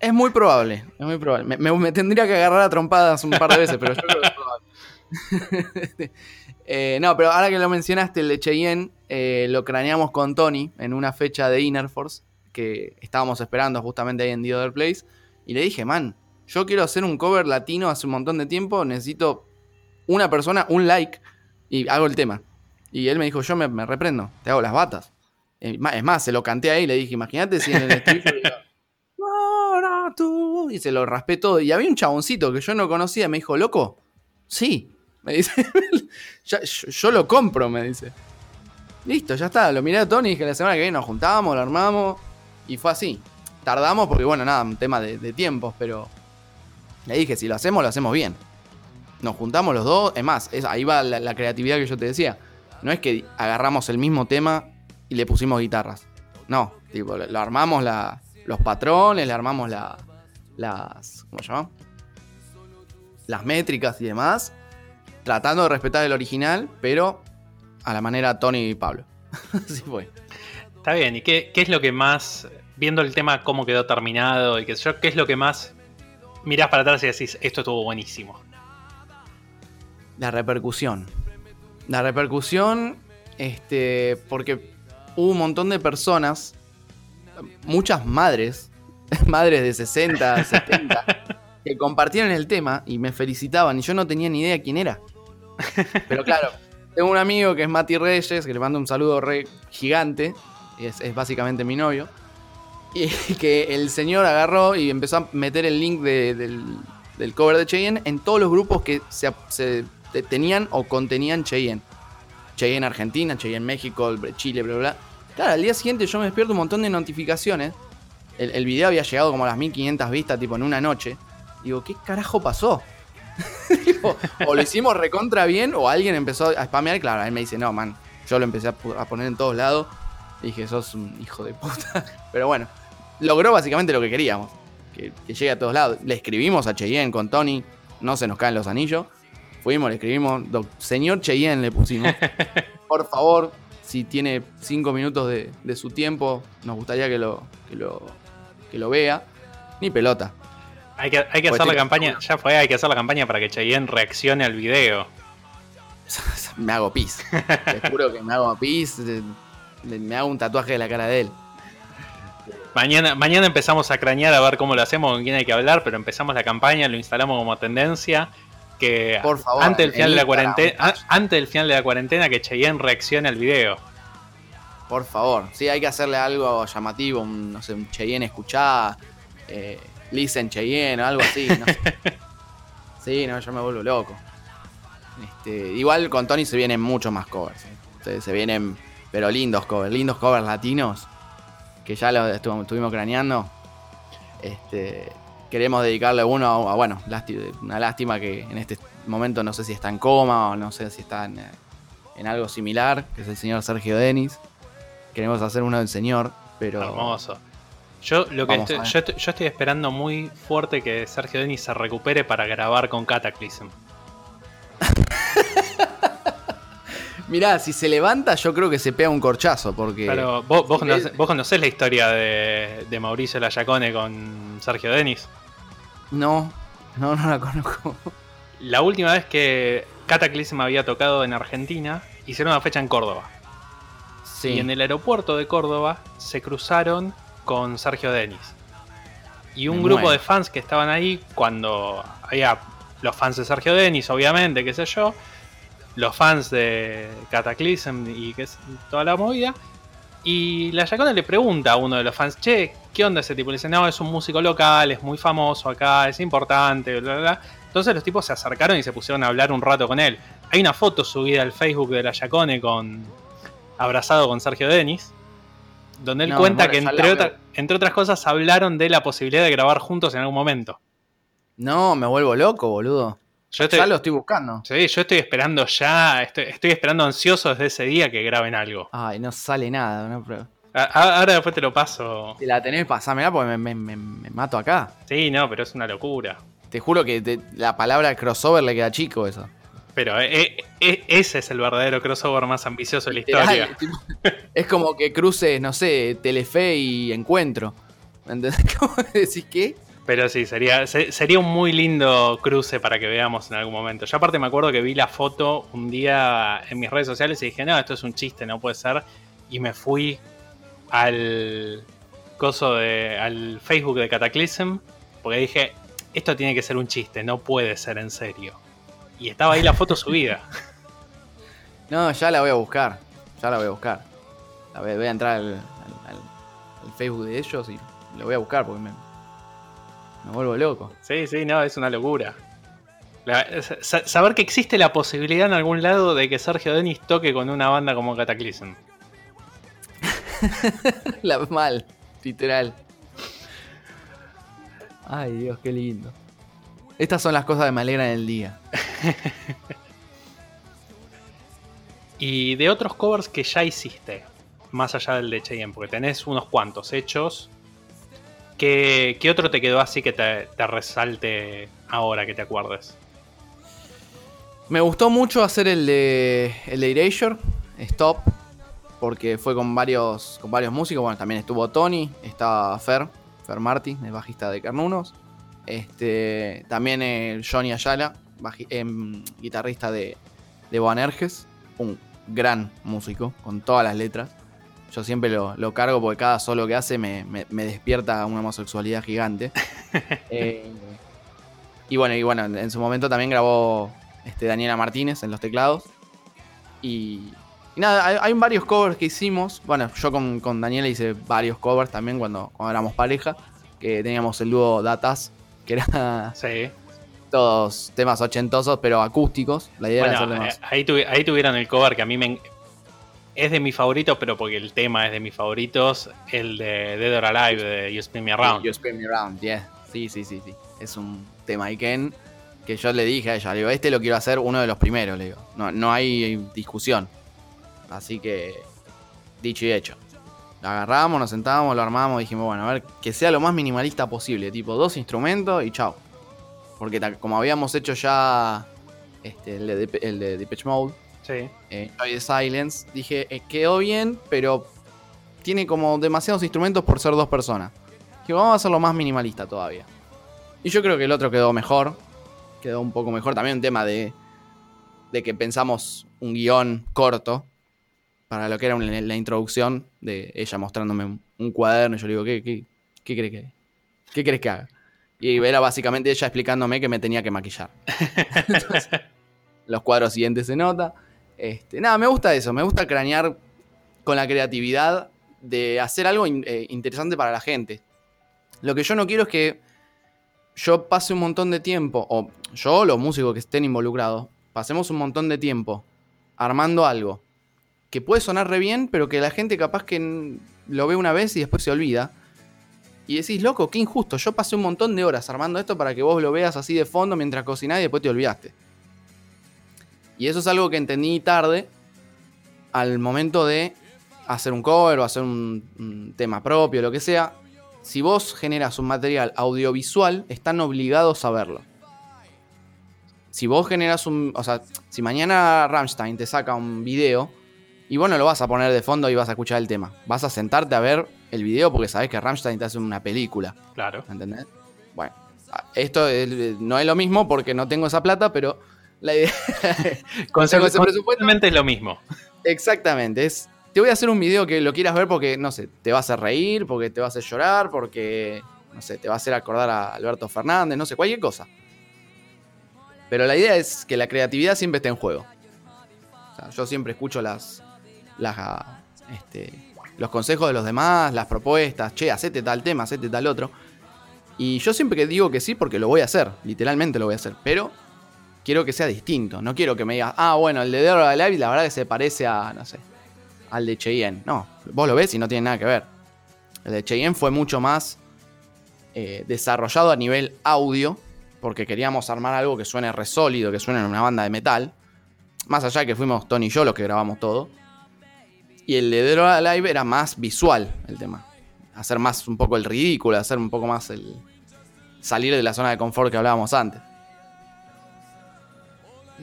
es muy probable, es muy probable. Me, tendría que agarrar a trompadas un par de veces, pero yo creo que es probable. Eh, no, pero ahora que lo mencionaste, el de Cheyenne, eh, lo craneamos con Tony en una fecha de Inner Force que estábamos esperando justamente ahí en The Other Place. Y le dije, man, yo quiero hacer un cover latino hace un montón de tiempo, necesito una persona, un like, y hago el tema. Y él me dijo, yo me, reprendo, te hago las batas. Es más, se lo canté ahí y le dije, imagínate si en el estribillo tú, y se lo raspé todo. Y había un chaboncito que yo no conocía, me dijo, loco, sí. Me dice, yo, lo compro, me dice. Listo, ya está. Lo miré a Tony y dije, la semana que viene nos juntamos, lo armamos. Y fue así. Tardamos porque, bueno, nada, un tema de, de tiempos, pero le dije, si lo hacemos, lo hacemos bien nos juntamos los dos. Es más, ahí va la, creatividad que yo te decía. No es que agarramos el mismo tema y le pusimos guitarras. No, tipo, lo armamos los patrones, le armamos la, las. ¿Cómo se llama? Las métricas y demás. Tratando de respetar el original, pero a la manera Tony y Pablo. Así fue. Está bien, ¿y qué, qué, es lo que más, viendo el tema cómo quedó terminado y qué sé yo, qué es lo que más mirás para atrás y decís, esto estuvo buenísimo? La repercusión. La repercusión, este, porque hubo un montón de personas, muchas madres, madres de 60, 70, que compartieron el tema y me felicitaban y yo no tenía ni idea quién era. Pero claro, tengo un amigo que es Mati Reyes, que le mando un saludo re gigante, es, es básicamente mi novio, y que el señor agarró y empezó a meter el link de- del, del cover de Cheyenne en todos los grupos que se, se te- tenían o contenían Cheyenne. Cheyenne Argentina, Cheyenne México, Chile, bla, bla, bla. Claro, al día siguiente yo me despierto un montón de notificaciones. El, video había llegado como a las 1500 vistas, tipo en una noche. Digo, ¿qué carajo pasó? O lo hicimos recontra bien o alguien empezó a spamear. Claro, él me dice, no, man, yo lo empecé a, poner en todos lados. Dije, sos un hijo de puta. Pero bueno, logró básicamente lo que queríamos. Que, que llegue a todos lados. Le escribimos a Cheyenne con Tony. No se nos caen los anillos. Fuimos, le escribimos. "Doc- Señor Cheyenne le pusimos. Por favor, si tiene cinco minutos de, de su tiempo, nos gustaría que lo, que lo, que lo vea. Ni pelota. Hay que, hay que Pues hacer la campaña, ya fue, hay que hacer la campaña para que Cheyenne reaccione al video. me hago pis. Te juro que me hago pis. Me hago un tatuaje de la cara de él. Mañana, mañana empezamos a cranear a ver cómo lo hacemos, con quién hay que hablar, pero empezamos la campaña, lo instalamos como tendencia. Que Por favor, antes del final de la cuarentena, antes del final de la cuarentena, que Cheyenne reaccione al video. Por favor. Sí, hay que hacerle algo llamativo. Un, no sé, un Cheyenne escuchá. Eh, listen Cheyenne o algo así. no sé. sí, no, yo me vuelvo loco. Este, igual con Tony se vienen muchos más covers. eh. Se, vienen, pero lindos covers. Lindos covers latinos. Que ya lo estuvo- estuvimos craneando. Este, queremos dedicarle uno a, a, bueno, una lástima que en este momento no sé si está en coma o no sé si está en, eh, en algo similar, que es el señor Sergio Denis. Queremos hacer uno del señor, pero Hermoso. Yo lo que estoy, yo, estoy- yo estoy esperando muy fuerte que Sergio Denis se recupere para grabar con Cataclysm. mirá, si se levanta yo creo que se pega un corchazo, porque Pero vos, conocés, vos conocés la historia de, de Mauricio Layacone con Sergio Denis. No, no, no la conozco. La última vez que Cataclysm había tocado en Argentina, hicieron una fecha en Córdoba. Sí, Y en el aeropuerto de Córdoba se cruzaron con Sergio Denis. Y un Me grupo muero. de fans que estaban ahí, cuando había los fans de Sergio Denis, obviamente, qué sé yo, los fans de Cataclysm y que toda la movida. Y la Yacone le pregunta a uno de los fans, che, ¿qué onda ese tipo? Le dice, no, es un músico local, es muy famoso acá, es importante, bla, bla, bla. Entonces los tipos se acercaron y se pusieron a hablar un rato con él. Hay una foto subida al Facebook de la Yacone con abrazado con Sergio Denis, donde él No, cuenta que otra- entre otras cosas hablaron de la posibilidad de grabar juntos en algún momento. no, me vuelvo loco, boludo. Yo estoy, Ya lo estoy buscando. sí, yo estoy esperando ya, estoy, estoy esperando ansioso desde ese día que graben algo. Ay, no sale nada, no, ahora después te lo paso. Si la tenés, pasámela porque me, me- me- mato acá. Sí, no, pero es una locura. Te juro que te- la palabra crossover le queda chico eso. Pero eh, eh, ese es el verdadero crossover más ambicioso de la historia. es como que cruces, no sé, Telefe y Encuentro. ¿Entendés? ¿Cómo decís qué? Pero sí, sería, se- sería un muy lindo cruce para que veamos en algún momento. Yo aparte me acuerdo que vi la foto un día en mis redes sociales y dije, no, esto es un chiste, no puede ser. Y me fui al coso de. al Facebook de Cataclysm. Porque dije, esto tiene que ser un chiste, no puede ser en serio. Y estaba ahí la foto subida. No, ya la voy a buscar. Ya la voy a buscar. La voy, a entrar al, al- al- al Facebook de ellos y lo voy a buscar porque me, me vuelvo loco. Sí, sí, no, es una locura. La- saber que existe la posibilidad en algún lado de que Sergio Denis toque con una banda como Cataclysm. La mal, literal. Ay, Dios, qué lindo. Estas son las cosas que me alegran el día. Y de otros covers que ya hiciste, más allá del de Cheyenne, porque tenés unos cuantos hechos. ¿Qué, otro te quedó así que te, te resalte ahora que te acuerdes? Me gustó mucho hacer el de, el de Erasure, Stop, porque fue con varios, con varios músicos. Bueno, también estuvo Tony, estaba Fer, Fer Martí, el bajista de Carnunos. Este, también Johnny Ayala, baji- em, guitarrista de, de Boanerges, un gran músico con todas las letras. Yo siempre lo, lo cargo porque cada solo que hace me, me- me despierta una homosexualidad gigante. Eh, y bueno, y bueno, en su momento también grabó este, Daniela Martínez en los teclados. Y, y nada, hay, hay varios covers que hicimos. Bueno, yo con, con Daniela hice varios covers también cuando, cuando éramos pareja. Que teníamos el dúo Datas, que era Sí. todos temas ochentosos, pero acústicos. La idea era hacer eh, temas. ahí, tuvi- ahí tuvieron el cover que a mí me... Es de mis favoritos, pero porque el tema es de mis favoritos. El de Dead or Alive, de You Spin Me Around. You Spin Me Around, yeah. Sí, sí, sí, sí. Es un tema Iken que yo le dije a ella, le digo, este lo quiero hacer uno de los primeros, le digo. No, no hay discusión. Así que, dicho y hecho. Lo agarramos, nos sentábamos, lo armamos, dijimos, bueno, a ver, que sea lo más minimalista posible, tipo dos instrumentos y chao. Porque como habíamos hecho ya este, el, de, el de Depeche Mode, Sí. eh, Joy Silence, dije, eh, quedó bien, pero tiene como demasiados instrumentos por ser dos personas. Dije, vamos a hacerlo más minimalista todavía. Y yo creo que el otro quedó mejor. Quedó un poco mejor. También un tema de, de que pensamos un guion corto para lo que era la introducción de ella mostrándome un, un cuaderno. Y yo le digo, ¿qué, qué, qué crees que ¿Qué crees que haga? Y era básicamente ella explicándome que me tenía que maquillar. Entonces, los cuadros siguientes se nota. Este, nada, me gusta eso, me gusta cranear con la creatividad de hacer algo eh, interesante para la gente. Lo que yo no quiero es que yo pase un montón de tiempo, o yo o los músicos que estén involucrados, pasemos un montón de tiempo armando algo que puede sonar re bien, pero que la gente capaz que lo ve una vez y después se olvida. Y decís, loco, qué injusto. Yo pasé un montón de horas armando esto para que vos lo veas así de fondo mientras cocinás y después te olvidaste. Y eso es algo que entendí tarde al momento de hacer un cover o hacer un, un tema propio, lo que sea. Si vos generas un material audiovisual, están obligados a verlo. Si vos generas un. O sea, si mañana Rammstein te saca un video y vos no lo vas a poner de fondo y vas a escuchar el tema. Vas a sentarte a ver el video porque sabés que Rammstein te hace una película. Claro. ¿Entendés? Bueno, esto es- no es lo mismo porque no tengo esa plata, pero la idea. Es lo mismo. Exactamente, es. Te voy a hacer un video que lo quieras ver porque, no sé, te va a hacer reír, porque te va a hacer llorar, porque, no sé, te va a hacer acordar a Alberto Fernández, no sé, cualquier cosa. Pero la idea es que la creatividad siempre esté en juego. O sea, yo siempre escucho las, las, este, los consejos de los demás, las propuestas, che, hacete tal tema, hacete tal otro. Y yo siempre que digo que sí, porque lo voy a hacer, literalmente lo voy a hacer, pero quiero que sea distinto. No quiero que me digas, ah, bueno, el de Dead or Alive la verdad que se parece a, no sé, al de Cheyenne. No, vos lo ves y no tiene nada que ver. El de Cheyenne fue mucho más eh, desarrollado a nivel audio, porque queríamos armar algo que suene re sólido, que suene en una banda de metal. Más allá de que fuimos Tony y yo los que grabamos todo. Y el de Dead or Alive era más visual el tema. Hacer más un poco el ridículo, hacer un poco más el. salir de la zona de confort que hablábamos antes.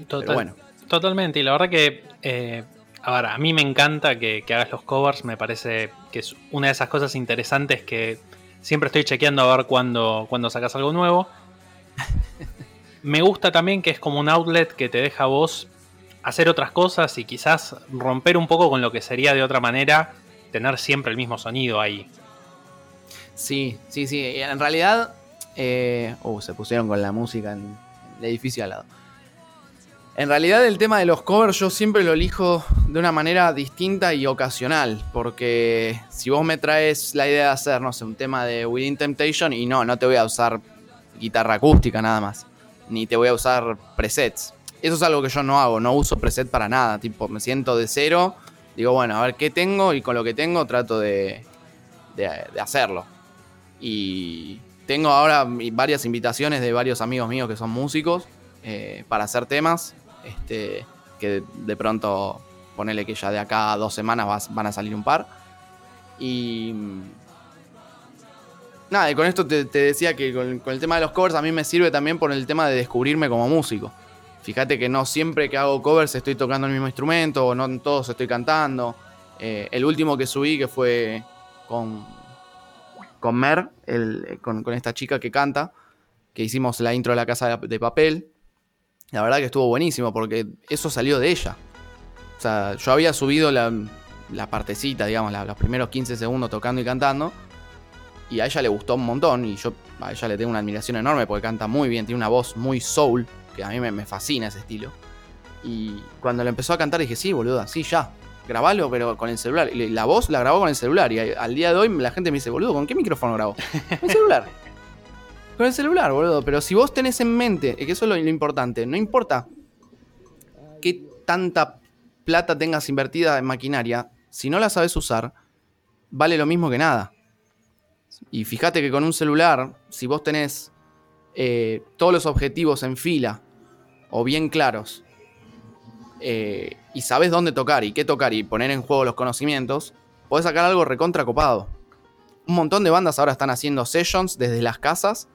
Total- Pero bueno. Totalmente, y la verdad que, eh, a mí me encanta que, que hagas los covers, me parece que es una de esas cosas interesantes que siempre estoy chequeando a ver cuando, cuando sacas algo nuevo. Me gusta también que es como un outlet que te deja a vos hacer otras cosas y quizás romper un poco con lo que sería de otra manera tener siempre el mismo sonido ahí. Sí, sí, sí. En realidad. Eh, uh, se pusieron con la música en el edificio al lado. En realidad, el tema de los covers yo siempre lo elijo de una manera distinta y ocasional. Porque si vos me traes la idea de hacer, no sé, un tema de Within Temptation, y no, no te voy a usar guitarra acústica nada más. Ni te voy a usar presets. Eso es algo que yo no hago, no uso preset para nada. Tipo, me siento de cero. Digo, bueno, a ver qué tengo y con lo que tengo trato de, de, hacerlo. Y tengo ahora varias invitaciones de varios amigos míos que son músicos eh, para hacer temas. Este, que de, pronto, ponele que ya de acá a dos semanas van a salir un par. Y. mm, Nada, con esto te, decía que con, el tema de los covers a mí me sirve también por el tema de descubrirme como músico. Fíjate que no siempre que hago covers estoy tocando el mismo instrumento, o no todos estoy cantando. Eh, el último que subí, que fue con, con Mer, con, esta chica que canta, que hicimos la intro de la casa de papel. La verdad que estuvo buenísimo porque eso salió de ella. O sea, yo había subido la, la partecita, digamos, la- los primeros 15 segundos tocando y cantando. Y a ella le gustó un montón. Y yo a ella le tengo una admiración enorme porque canta muy bien, tiene una voz muy soul, que a mí me, me fascina ese estilo. Y cuando le empezó a cantar dije, sí, boluda, sí, ya. Grabalo, pero con el celular. Y la voz la grabó con el celular. Y al día de hoy la gente me dice, boludo, ¿con qué micrófono grabó? Con el celular. Con el celular, boludo. Pero si vos tenés en mente, que eso es lo, lo importante, no importa qué tanta plata tengas invertida en maquinaria, si no la sabes usar, vale lo mismo que nada. Y fíjate que con un celular, si vos tenés eh, todos los objetivos en fila o bien claros, eh, y sabes dónde tocar y qué tocar y poner en juego los conocimientos, podés sacar algo recontra copado. Un montón de bandas ahora están haciendo sessions desde las casas,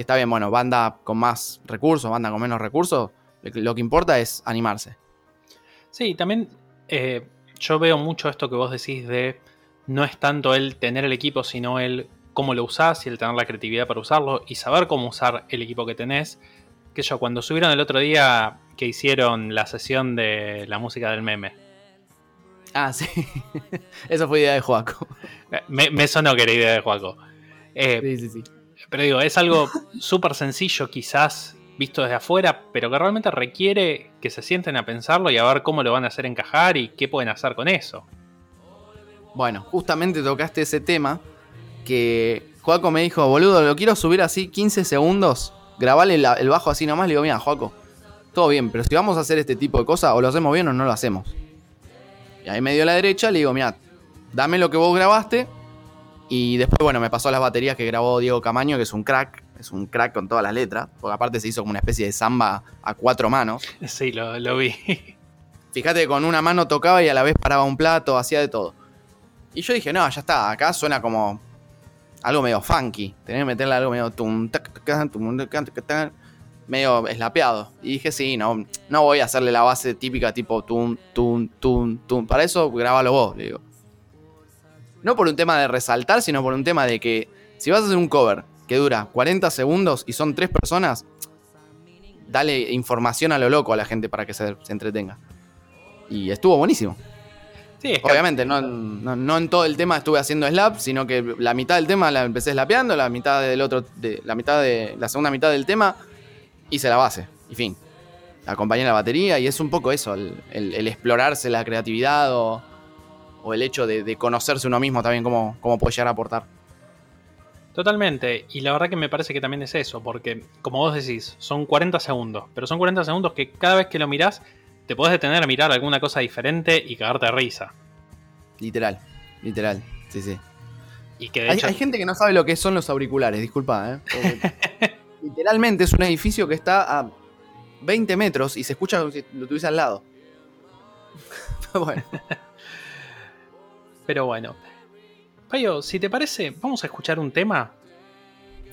que está bien, bueno, banda con más recursos, banda con menos recursos, lo que- importa es animarse. Sí, también eh, yo veo mucho esto que vos decís de no es tanto el tener el equipo, sino el cómo lo usás y el tener la creatividad para usarlo y saber cómo usar el equipo que tenés. Que yo, cuando subieron el otro día que hicieron la sesión de la música del meme, Ah, sí. Eso fue idea de Joaco. eh, me, me sonó que era idea de Juaco. Eh, Sí, sí, sí. Pero digo, es algo súper sencillo quizás visto desde afuera, pero que realmente requiere que se sienten a pensarlo y a ver cómo lo van a hacer encajar y qué pueden hacer con eso. Bueno, justamente tocaste ese tema que Joaco me dijo, boludo, lo quiero subir así 15 segundos, grabale la- el bajo así nomás. Le digo, mira, Joaco, todo bien, pero si vamos a hacer este tipo de cosas, o lo hacemos bien o no lo hacemos. Y ahí me dio la derecha, le digo, mira, dame lo que vos grabaste. Y después, bueno, me pasó las baterías que grabó Diego Camaño, que es un crack, es un crack con todas las letras, porque aparte se hizo como una especie de samba a cuatro manos. Sí, lo, lo vi. Fíjate con una mano tocaba y a la vez paraba un plato, hacía de todo. Y yo dije, no, ya está, acá suena como algo medio funky. Tenés que meterle algo medio tum, tac, tac, tum, tac, tac, tac, medio eslapeado. Y dije, sí, no, no voy a hacerle la base típica tipo tum, tum, tum, tum. Para eso grabalo vos, le digo. No por un tema de resaltar, sino por un tema de que si vas a hacer un cover que dura 40 segundos y son tres personas, dale información a lo loco a la gente para que se, se entretenga. Y estuvo buenísimo. Sí, es que Obviamente, no, no, no en todo el tema estuve haciendo slap, sino que la mitad del tema la empecé slapeando, la mitad del otro, de, la mitad de. la segunda mitad del tema hice la base. Y fin. Acompañé la batería y es un poco eso, el, el- el explorarse la creatividad o, o el hecho de, de conocerse uno mismo también, cómo, cómo puede llegar a aportar. Totalmente. Y la verdad que me parece que también es eso, porque como vos decís, son 40 segundos, pero son 40 segundos que cada vez que lo mirás, te podés detener a mirar alguna cosa diferente y cagarte de risa. Literal, literal. Sí, sí. Y que de Hay, hecho, hay gente que no sabe lo que son los auriculares, disculpa, ¿eh? Literalmente es un edificio que está a 20 metros y se escucha como si lo tuviese al lado. bueno, pero bueno. Payo, si te parece, vamos a escuchar un tema.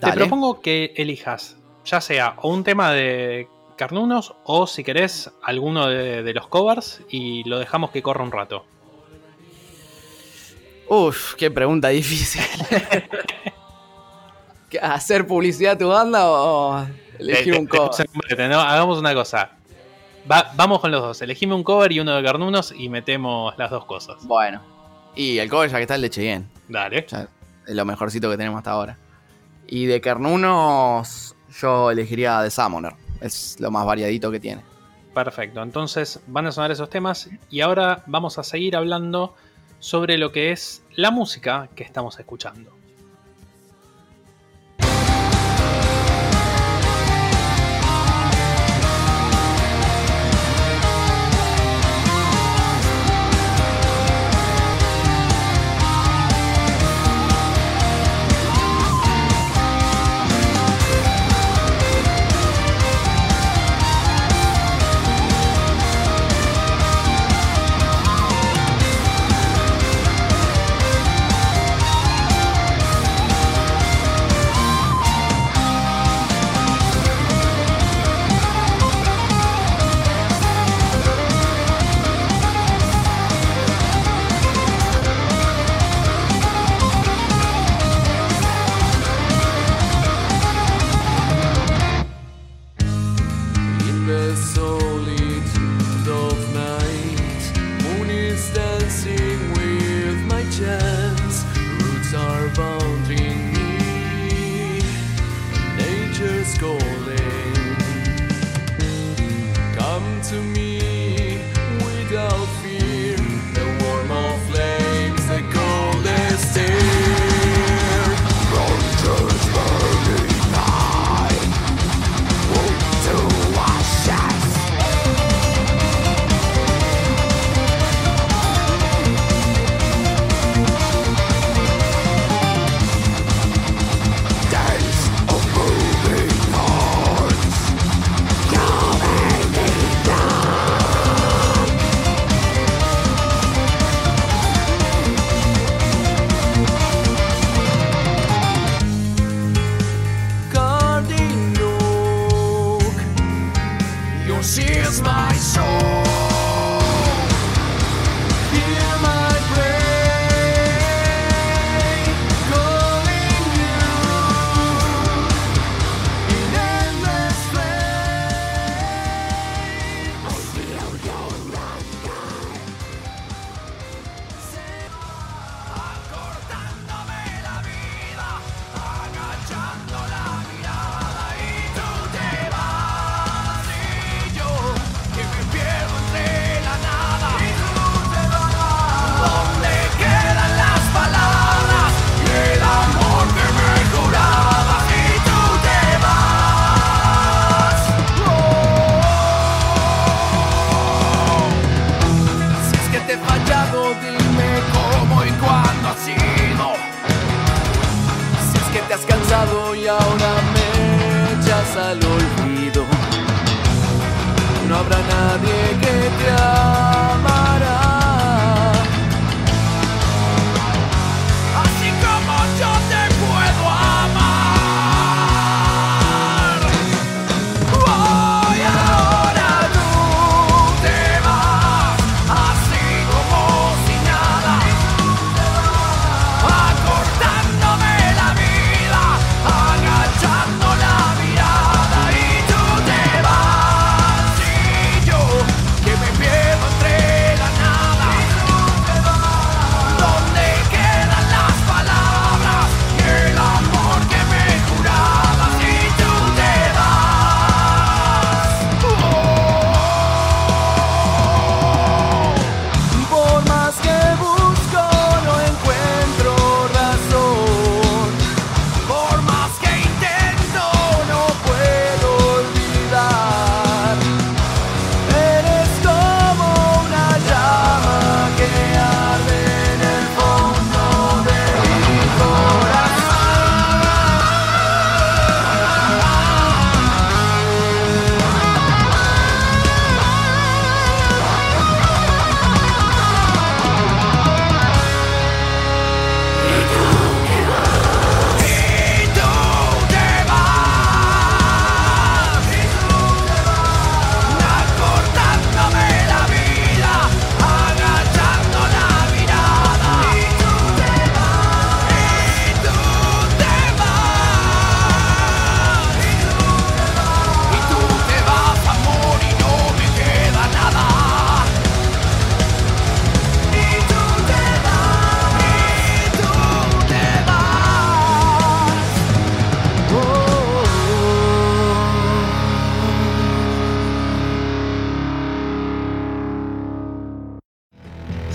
Te propongo que elijas, ya sea o un tema de Carnunos o si querés alguno de, de los covers y lo dejamos que corra un rato. Uf, qué pregunta difícil. ¿Qué, ¿Hacer publicidad a tu banda o elegir Eh, un cover? Hagamos una cosa. Va- vamos con los dos. Elegime un cover y uno de Carnunos y metemos las dos cosas. Bueno, y el cover ya que está el de Cheyenne. Dale. Es lo mejorcito que tenemos hasta ahora. Y de Carnunos, yo elegiría The Summoner. Es lo más variadito que tiene. Perfecto. Entonces van a sonar esos temas y ahora vamos a seguir hablando sobre lo que es la música que estamos escuchando.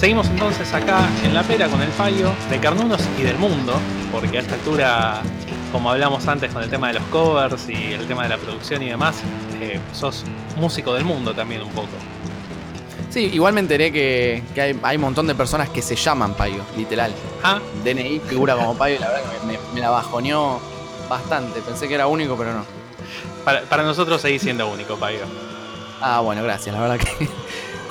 Seguimos entonces acá en La Pera con el fallo de Carnunos y del mundo, porque a esta altura, como hablamos antes con el tema de los covers y el tema de la producción y demás, eh, sos músico del mundo también un poco. Sí, igual me enteré que, que hay, hay un montón de personas que se llaman Payo, literal. Ah, DNI figura como Payo y la verdad que me, me la bajoneó bastante. Pensé que era único, pero no. para, para nosotros seguís siendo único, Payo. Ah, bueno, gracias. La verdad que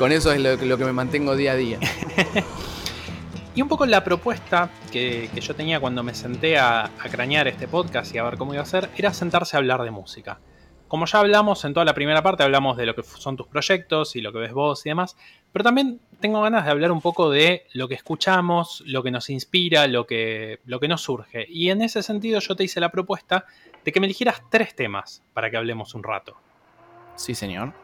con eso es lo, lo que me mantengo día a día. Y un poco la propuesta que, que yo tenía cuando me senté a, a cranear este podcast y a ver cómo iba a ser, era sentarse a hablar de música. Como ya hablamos en toda la primera parte, hablamos de lo que son tus proyectos y lo que ves vos y demás, pero también tengo ganas de hablar un poco de lo que escuchamos, lo que nos inspira, lo que, lo que nos surge. Y en ese sentido yo te hice la propuesta de que me eligieras tres temas para que hablemos un rato. Sí, señor.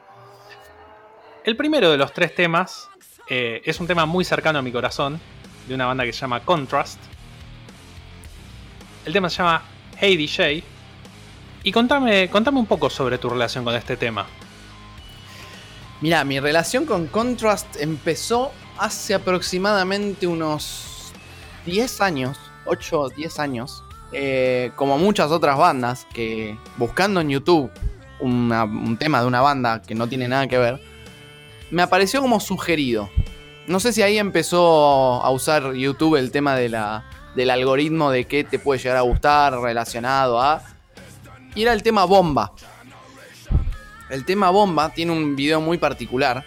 El primero de los tres temas eh, es un tema muy cercano a mi corazón, de una banda que se llama Contrast. El tema se llama Hey DJ. Y contame, contame un poco sobre tu relación con este tema. Mira, mi relación con Contrast empezó hace aproximadamente unos 10 años, 8 o 10 años, eh, como muchas otras bandas, que buscando en YouTube un tema de una banda que no tiene nada que ver, me apareció como sugerido. No sé si ahí empezó a usar YouTube el tema de la, del algoritmo de qué te puede llegar a gustar relacionado a... Y era el tema bomba. El tema bomba tiene un video muy particular,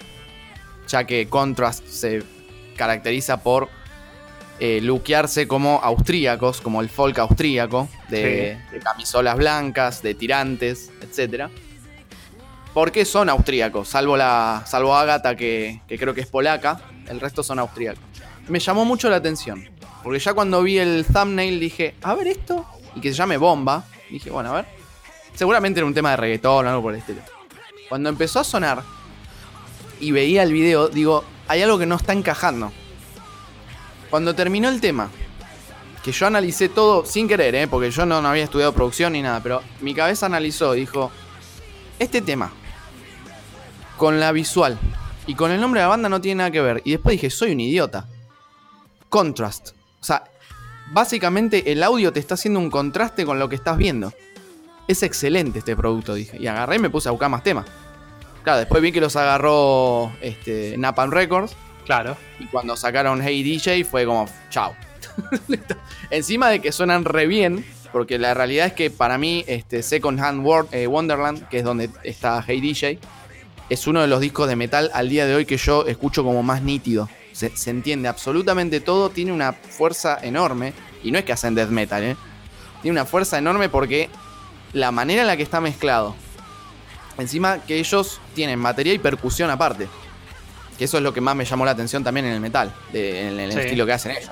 ya que Contrast se caracteriza por eh, luquearse como austríacos, como el folk austríaco, de, de camisolas blancas, de tirantes, etc. Porque son austríacos, salvo, la, salvo Agatha, que, que creo que es polaca, el resto son austríacos. Me llamó mucho la atención, porque ya cuando vi el thumbnail dije, a ver esto, y que se llame Bomba, dije, bueno, a ver. Seguramente era un tema de reggaetón o algo por el estilo. Cuando empezó a sonar y veía el video, digo, hay algo que no está encajando. Cuando terminó el tema, que yo analicé todo sin querer, ¿eh? porque yo no, no había estudiado producción ni nada, pero mi cabeza analizó, dijo, este tema, con la visual y con el nombre de la banda no tiene nada que ver. Y después dije, soy un idiota. Contrast. O sea, básicamente el audio te está haciendo un contraste con lo que estás viendo. Es excelente este producto, dije. Y agarré y me puse a buscar más temas. Claro, después vi que los agarró este, Napalm Records. Claro. Y cuando sacaron Hey DJ fue como, chao. Encima de que suenan re bien, porque la realidad es que para mí este Second Hand World, eh, Wonderland, que es donde está Hey DJ, es uno de los discos de metal al día de hoy que yo escucho como más nítido. Se, se entiende absolutamente todo, tiene una fuerza enorme. Y no es que hacen death metal, ¿eh? Tiene una fuerza enorme porque la manera en la que está mezclado. Encima que ellos tienen batería y percusión aparte. Que eso es lo que más me llamó la atención también en el metal, de- en el Sí. estilo que hacen ellos.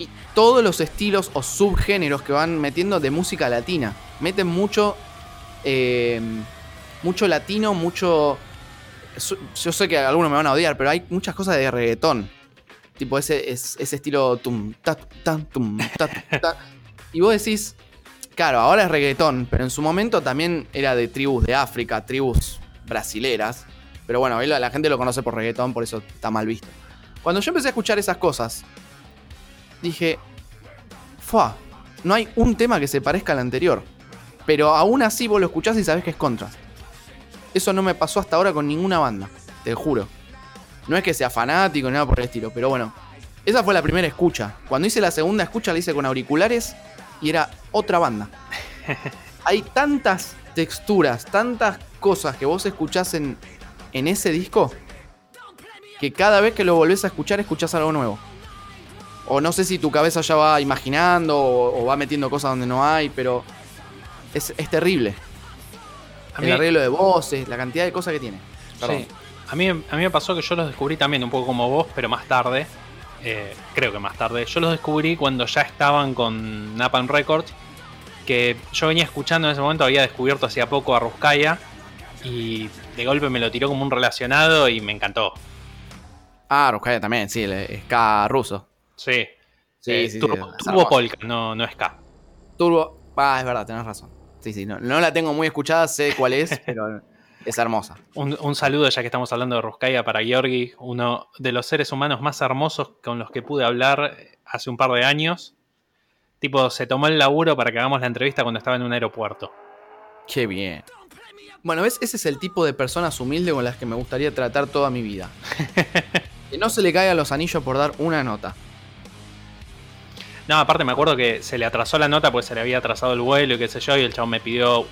Y todos los estilos o subgéneros que van metiendo de música latina. Meten mucho. eh, mucho latino, mucho. Yo sé que algunos me van a odiar, pero hay muchas cosas de reggaetón. Tipo ese, es- ese estilo tum, ta. Y vos decís, claro, ahora es reggaetón, pero en su momento también era de tribus de África, tribus brasileras. Pero bueno, la, gente lo conoce por reggaetón, por eso está mal visto. Cuando yo empecé a escuchar esas cosas, dije, ¡fua! No hay un tema que se parezca al anterior. Pero aún así vos lo escuchás y sabés que es Contrast. Eso no me pasó hasta ahora con ninguna banda, te juro. No es que sea fanático ni nada por el estilo, pero bueno. Esa fue la primera escucha. Cuando hice la segunda escucha la hice con auriculares y era otra banda. Hay tantas texturas, tantas cosas que vos escuchás en, en ese disco que cada vez que lo volvés a escuchar escuchás algo nuevo. O no sé si tu cabeza ya va imaginando o, o va metiendo cosas donde no hay, pero es, es terrible. El mí, arreglo de voces, la cantidad de cosas que tiene. Sí. a, mí, a mí me pasó que yo los descubrí también un poco como vos, pero más tarde. Eh, creo que más tarde. Yo los descubrí cuando ya estaban con Napalm Records. Que yo venía escuchando en ese momento, había descubierto hacía poco a Ruskaya. Y de golpe me lo tiró como un relacionado y me encantó. Ah, Ruskaya también, sí, el ska ruso. Sí. Sí, Eh, sí, sí, Turbo, es Turbo hermoso. Polka, no, no ska. Turbo. Ah, es verdad, tenés razón. Sí, sí, no, no la tengo muy escuchada, sé cuál es, pero es hermosa. Un, un saludo, ya que estamos hablando de Ruskaya, para Georgi, uno de los seres humanos más hermosos con los que pude hablar hace un par de años. Tipo, se tomó el laburo para que hagamos la entrevista cuando estaba en un aeropuerto. Qué bien. Bueno, ¿ves? Ese es el tipo de personas humildes con las que me gustaría tratar toda mi vida. que no se le caiga los anillos por dar una nota. No, aparte me acuerdo que se le atrasó la nota porque se le había atrasado el vuelo y qué sé yo, y el chabón me pidió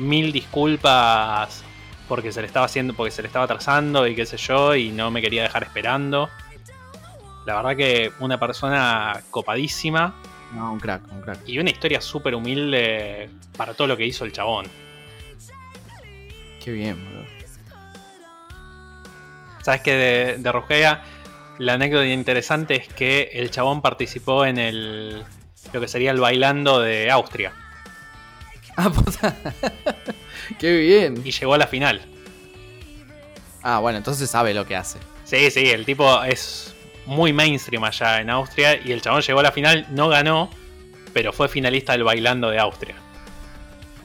mil disculpas porque se le estaba haciendo, porque se le estaba atrasando y qué sé yo, y no me quería dejar esperando. La verdad que una persona copadísima No, un crack, un crack. y una historia súper humilde para todo lo que hizo el chabón. Qué bien, boludo. Sabes que de, de Rugea, la anécdota interesante es que el chabón participó en el. lo que sería el bailando de Austria. Ah, puta. Qué bien. Y llegó a la final. Ah, bueno, entonces sabe lo que hace. Sí, sí, el tipo es muy mainstream allá en Austria. Y el chabón llegó a la final, no ganó, pero fue finalista del bailando de Austria.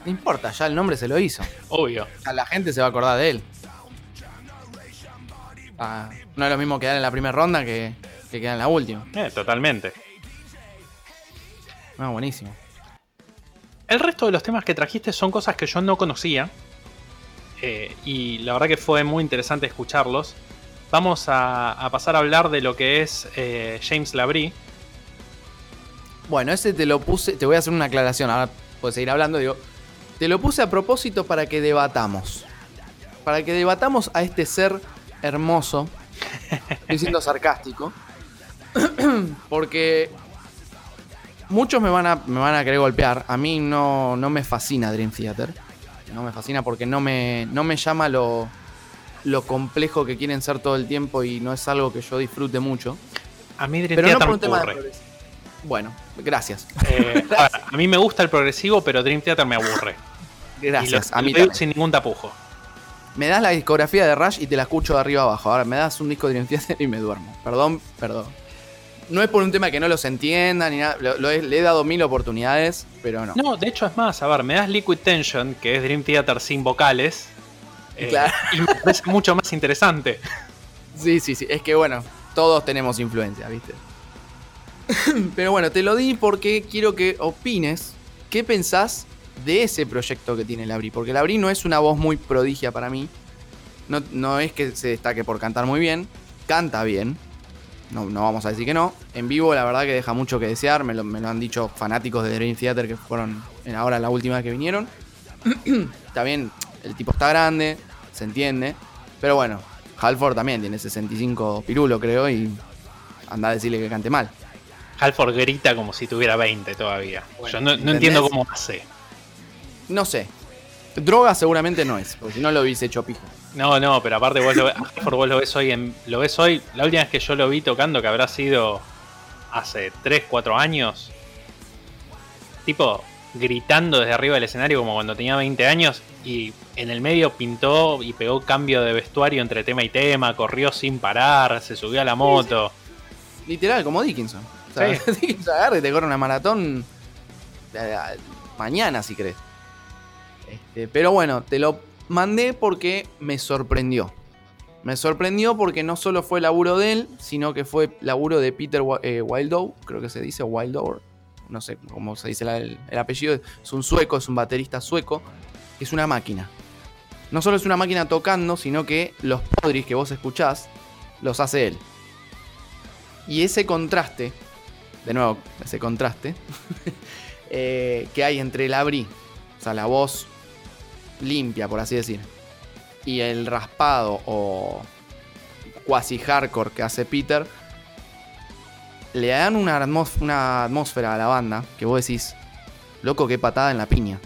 No importa, ya el nombre se lo hizo. Obvio. Ya la gente se va a acordar de él. Ah, no es lo mismo quedar en la primera ronda que, que quedar en la última. Eh, totalmente. No, buenísimo. El resto de los temas que trajiste son cosas que yo no conocía. eh, y la verdad que fue muy interesante escucharlos. Vamos a, a pasar a hablar de lo que es eh, James Labrie. Bueno, ese te lo puse. Te voy a hacer una aclaración. Ahora puedes seguir hablando. Digo, te lo puse a propósito para que debatamos. Para que debatamos a este ser hermoso. Estoy siendo sarcástico. Porque muchos me van, a, me van a querer golpear. A mí no, no me fascina Dream Theater. No me fascina porque no me, no me llama lo, lo complejo que quieren ser todo el tiempo y no es algo que yo disfrute mucho. A mí Dream Pero no Theater por un me tema aburre. Bueno, gracias. Eh, a, ver, a mí me gusta el progresivo, pero Dream Theater me aburre. Gracias. Y lo- a mí lo digo también. sin ningún tapujo. Me das la discografía de Rush y te la escucho de arriba abajo. Ahora me das un disco de Dream Theater y me duermo. Perdón, perdón. No es por un tema que no los entienda ni nada. lo- lo he- le he dado mil oportunidades, pero no. No, de hecho es más, a ver, me das Liquid Tension, que es Dream Theater sin vocales. eh, Claro. Y me parece mucho más interesante. Sí, sí, sí. Es que bueno, todos tenemos influencia, ¿viste? Pero bueno, te lo di porque quiero que opines qué pensás de ese proyecto que tiene Labri. Porque Labri no es una voz muy prodigia para mí. No, no es que se destaque por cantar muy bien. canta bien. No, no vamos a decir que no. En vivo, la verdad que deja mucho que desear. Me lo, me lo han dicho fanáticos de Dream Theater que fueron en ahora la última vez que vinieron. está bien, el tipo está grande, se entiende. Pero bueno, Halford también tiene 65 pirulo, creo, y anda a decirle que cante mal. Halford grita como si tuviera 20 todavía. Bueno, Yo no, no entiendo cómo hace. No sé. Droga seguramente no es, porque si no lo hubiese hecho pijo. No, no, pero aparte vos lo, vos lo ves hoy en, lo ves hoy, la última vez que yo lo vi tocando, que habrá sido hace 3, 4 años, tipo gritando desde arriba del escenario como cuando tenía 20 años y en el medio pintó y pegó cambio de vestuario entre tema y tema, corrió sin parar, se subió a la moto. Literal, como Dickinson. O sea, Dickinson agarra y te corre una maratón eh, mañana, si crees. Este, pero bueno, te lo mandé porque me sorprendió. Me sorprendió porque no solo fue laburo de él, sino que fue laburo de Peter eh, Wildow, creo que se dice Wildow, no sé cómo se dice el, el apellido. Es un sueco, es un baterista sueco, es una máquina. No solo es una máquina tocando, sino que los podris que vos escuchás los hace él. Y ese contraste, de nuevo, ese contraste, eh, que hay entre el abrí, o sea, la voz limpia, por así decir, y el raspado o cuasi hardcore que hace Peter, le dan una, atmós- una atmósfera a la banda que vos decís, loco, qué patada en la piña.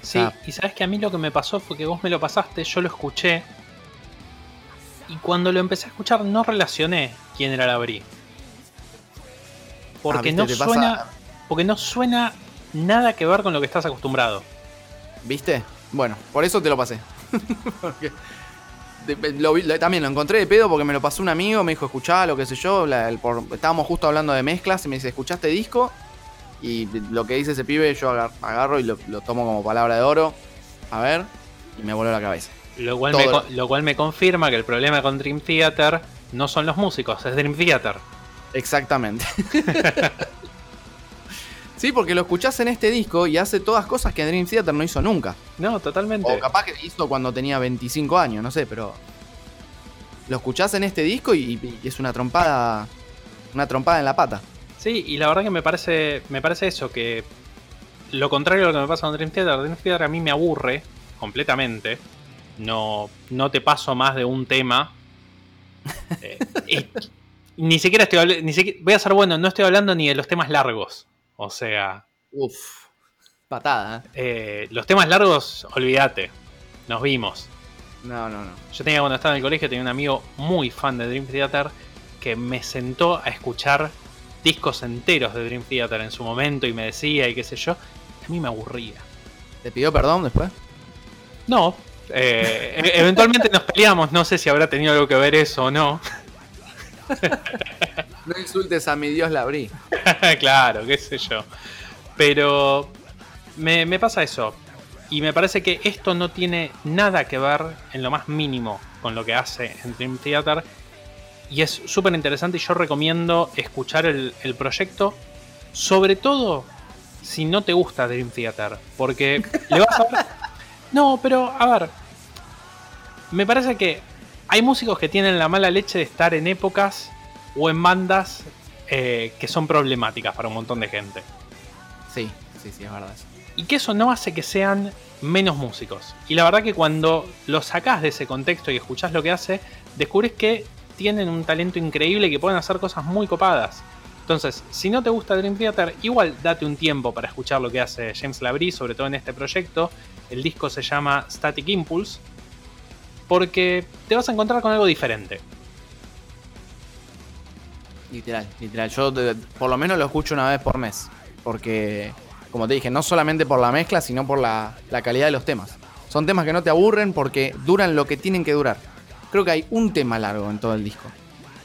Sí, y sabes que a mí lo que me pasó fue que vos me lo pasaste, yo lo escuché. Y cuando lo empecé a escuchar no relacioné quién era la Brie. Porque Ah, no suena. Porque no suena nada que ver con lo que estás acostumbrado. ¿Viste? Bueno, por eso te lo pasé. Lo lo- también lo encontré de pedo porque me lo pasó un amigo, me dijo, escuchá, lo que sé yo. la- el por- estábamos justo hablando de mezclas y me dice, ¿escuchaste disco? Y lo que dice ese pibe, yo agar- agarro y lo, lo tomo como palabra de oro. A ver, y me voló la cabeza. Lo cual, Todo. me, lo cual me confirma que el problema con Dream Theater no son los músicos, es Dream Theater. Exactamente. sí, porque lo escuchás en este disco y hace todas cosas que Dream Theater no hizo nunca. No, totalmente. O capaz que hizo cuando tenía 25 años, no sé, pero. Lo escuchás en este disco y, y es una trompada. Una trompada en la pata. Sí, y la verdad que me parece, me parece eso, que lo contrario a lo que me pasa con Dream Theater, Dream Theater a mí me aburre completamente. No, no te paso más de un tema. Eh, y ni siquiera estoy hablando, voy a ser bueno, no estoy hablando ni de los temas largos. O sea, Uf. Patada, ¿eh? eh, los temas largos, olvídate. Nos vimos. No, no, no. Yo tenía cuando estaba en el colegio, tenía un amigo muy fan de Dream Theater que me sentó a escuchar discos enteros de Dream Theater en su momento y me decía y qué sé yo. A mí me aburría. ¿Te pidió perdón después? No, eh, eventualmente nos peleamos, no sé si habrá tenido algo que ver eso o no. No insultes a mi Dios la abrí. claro, qué sé yo. Pero me, me pasa eso. Y me parece que esto no tiene nada que ver en lo más mínimo con lo que hace en Dream Theater. Y es súper interesante y yo recomiendo escuchar el, el proyecto. Sobre todo si no te gusta Dream Theater. Porque le vas a ver... No, pero a ver. Me parece que hay músicos que tienen la mala leche de estar en épocas o en bandas eh, que son problemáticas para un montón de gente. Sí, sí, sí, es verdad. Y que eso no hace que sean menos músicos. Y la verdad que cuando lo sacás de ese contexto y escuchás lo que hace, descubrís que tienen un talento increíble y que pueden hacer cosas muy copadas. Entonces, si no te gusta Dream Theater, igual date un tiempo para escuchar lo que hace James Labrie, sobre todo en este proyecto. El disco se llama Static Impulse, porque te vas a encontrar con algo diferente. Literal, literal. Yo por lo menos lo escucho una vez por mes. Porque, como te dije, no solamente por la mezcla, sino por la, la calidad de los temas. Son temas que no te aburren porque duran lo que tienen que durar. Creo que hay un tema largo en todo el disco.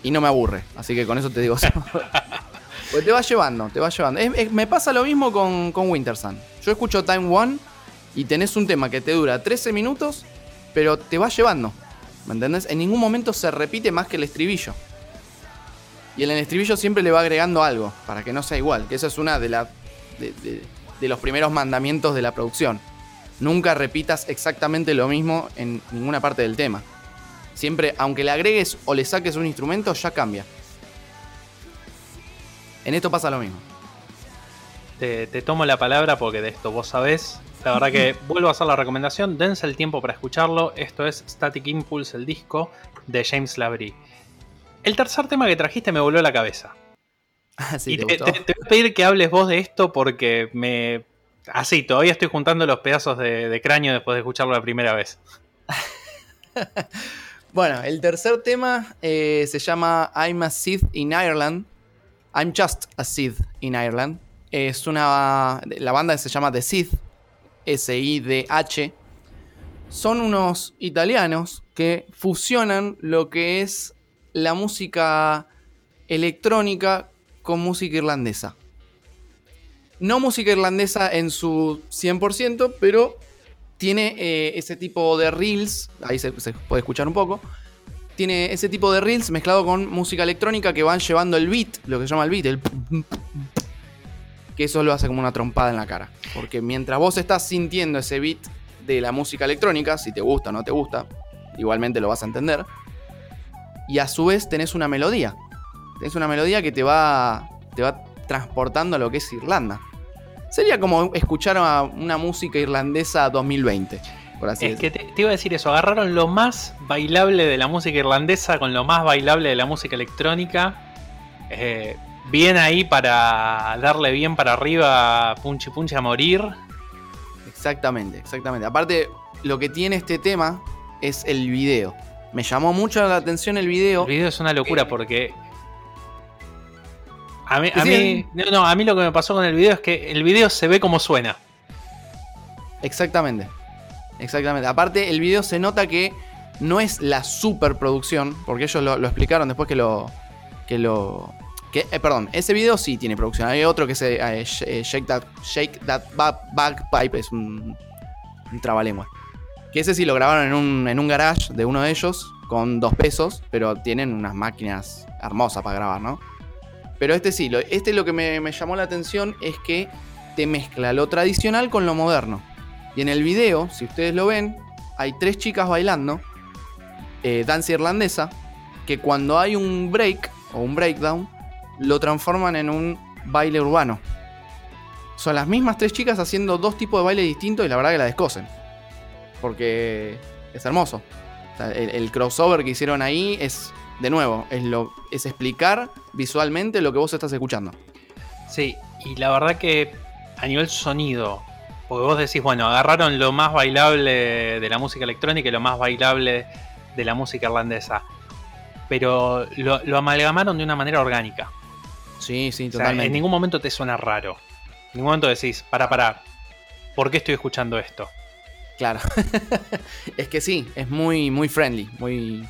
Y no me aburre. Así que con eso te digo. pues te va llevando, te va llevando. Me pasa lo mismo con, con Winter Sun. Yo escucho Time One y tenés un tema que te dura 13 minutos, pero te va llevando. ¿Me entendés? En ningún momento se repite más que el estribillo. Y en el estribillo siempre le va agregando algo para que no sea igual. Que esa es una de, la, de, de- de los primeros mandamientos de la producción. Nunca repitas exactamente lo mismo en ninguna parte del tema. Siempre, aunque le agregues o le saques un instrumento, ya cambia. En esto pasa lo mismo. Te, te tomo la palabra porque de esto vos sabés. La verdad que vuelvo a hacer la recomendación. Dense el tiempo para escucharlo. Esto es Static Impulse, el disco de James Labrie. El tercer tema que trajiste me voló la cabeza. Ah, sí, y ¿te te, te- te voy a pedir que hables vos de esto porque me. Así, todavía estoy juntando los pedazos de, de cráneo después de escucharlo la primera vez. Bueno, el tercer tema eh, se llama I'm a Sith in Ireland. I'm just a Sith in Ireland. Es una. La banda se llama The Sith. S-I-D-H. Son unos italianos que fusionan lo que es la música electrónica con música irlandesa. No música irlandesa en su 100%, pero tiene eh, ese tipo de reels, ahí se, puede escuchar un poco, tiene ese tipo de reels mezclado con música electrónica que van llevando el beat, lo que se llama el beat, el que eso lo hace como una trompada en la cara. Porque mientras vos estás sintiendo ese beat de la música electrónica, si te gusta o no te gusta, igualmente lo vas a entender. Y a su vez tenés una melodía. Tenés una melodía que te va, te va transportando a lo que es Irlanda. Sería como escuchar a una música irlandesa 2020, por así Es que te, te iba a decir eso, agarraron lo más bailable de la música irlandesa con lo más bailable de la música electrónica. Eh, bien ahí para darle bien para arriba, punchi punchi a morir. Exactamente, exactamente. Aparte, lo que tiene este tema es el video. Me llamó mucho la atención el video. El video es una locura porque. A mí, a, Sí, mí, no, no, a mí lo que me pasó con el video es que el video se ve como suena. Exactamente. Exactamente. Aparte, el video se nota que no es la superproducción, porque ellos lo, lo explicaron después que lo. Que lo. Que, eh, perdón, ese video sí tiene producción. Hay otro que se. eh, eh, Shake That, Shake that Ba- Bagpipe, es un. Un trabalengua. Que ese sí lo grabaron en un, en un garage de uno de ellos, con dos pesos, pero tienen unas máquinas hermosas para grabar, ¿no? Pero este sí, lo, este lo que me, llamó la atención es que te mezcla lo tradicional con lo moderno. Y en el video, si ustedes lo ven, hay tres chicas bailando, eh, danza irlandesa, que cuando hay un break o un breakdown, lo transforman en un baile urbano. Son las mismas tres chicas haciendo dos tipos de baile distintos y la verdad que la descosen. Porque es hermoso. O sea, el, el crossover que hicieron ahí es, de nuevo, es, lo, es explicar visualmente lo que vos estás escuchando. Sí, y la verdad que a nivel sonido, porque vos decís, bueno, agarraron lo más bailable de la música electrónica y lo más bailable de la música irlandesa, pero lo, lo amalgamaron de una manera orgánica. Sí, sí, O sea, totalmente. en ningún momento te suena raro. En ningún momento decís, para, para, ¿por qué estoy escuchando esto? Claro. es que sí, es muy, muy friendly, muy,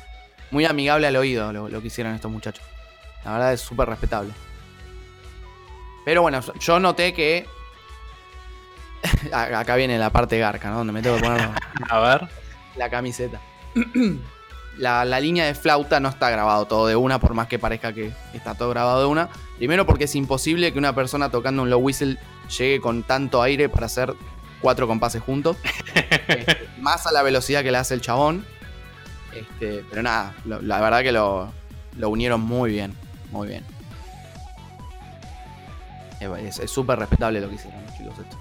muy amigable al oído lo, lo que hicieron estos muchachos. La verdad es súper respetable. Pero bueno, yo noté que. Acá viene la parte garca, ¿no? Donde me tengo que poner A ver, la camiseta. la, la línea de flauta no está grabado todo de una, por más que parezca que está todo grabado de una. Primero porque es imposible que una persona tocando un low whistle llegue con tanto aire para hacer cuatro compases juntos. Este, más a la velocidad que le hace el chabón. Este, pero nada, lo- la verdad que lo, lo unieron muy bien. Muy bien. Es súper respetable lo que hicieron los chicos esto.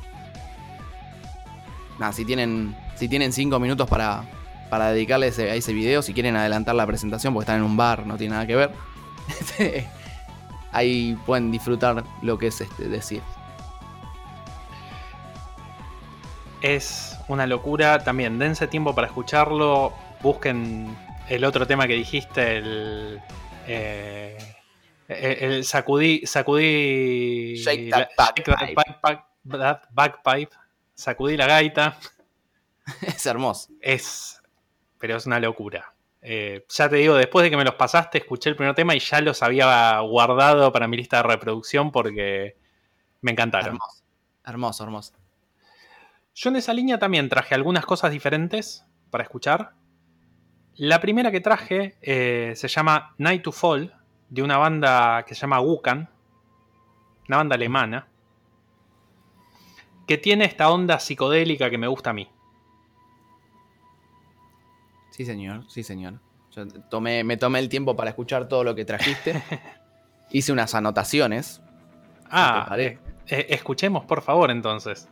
Nada, si tienen, si tienen cinco minutos para, para dedicarle ese- a ese video, si quieren adelantar la presentación porque están en un bar, no tiene nada que ver. este, ahí pueden disfrutar lo que es este decir. Es una locura. También dense tiempo para escucharlo. Busquen el otro tema que dijiste, el. eh, el, el sacudí. Sacudí. Shake that bagpipe, Sacudí la gaita. es hermoso. Es. Pero es una locura. Eh, ya te digo, después de que me los pasaste, escuché el primer tema y ya los había guardado para mi lista de reproducción porque me encantaron. Hermoso. Hermoso, hermoso. Yo en esa línea también traje algunas cosas diferentes para escuchar. La primera que traje eh, se llama Night to Fall, de una banda que se llama Wukan, una banda alemana, que tiene esta onda psicodélica que me gusta a mí. Sí, señor, sí, señor. Yo tomé, me tomé el tiempo para escuchar todo lo que trajiste. Hice unas anotaciones. Ah, eh, eh, escuchemos por favor entonces.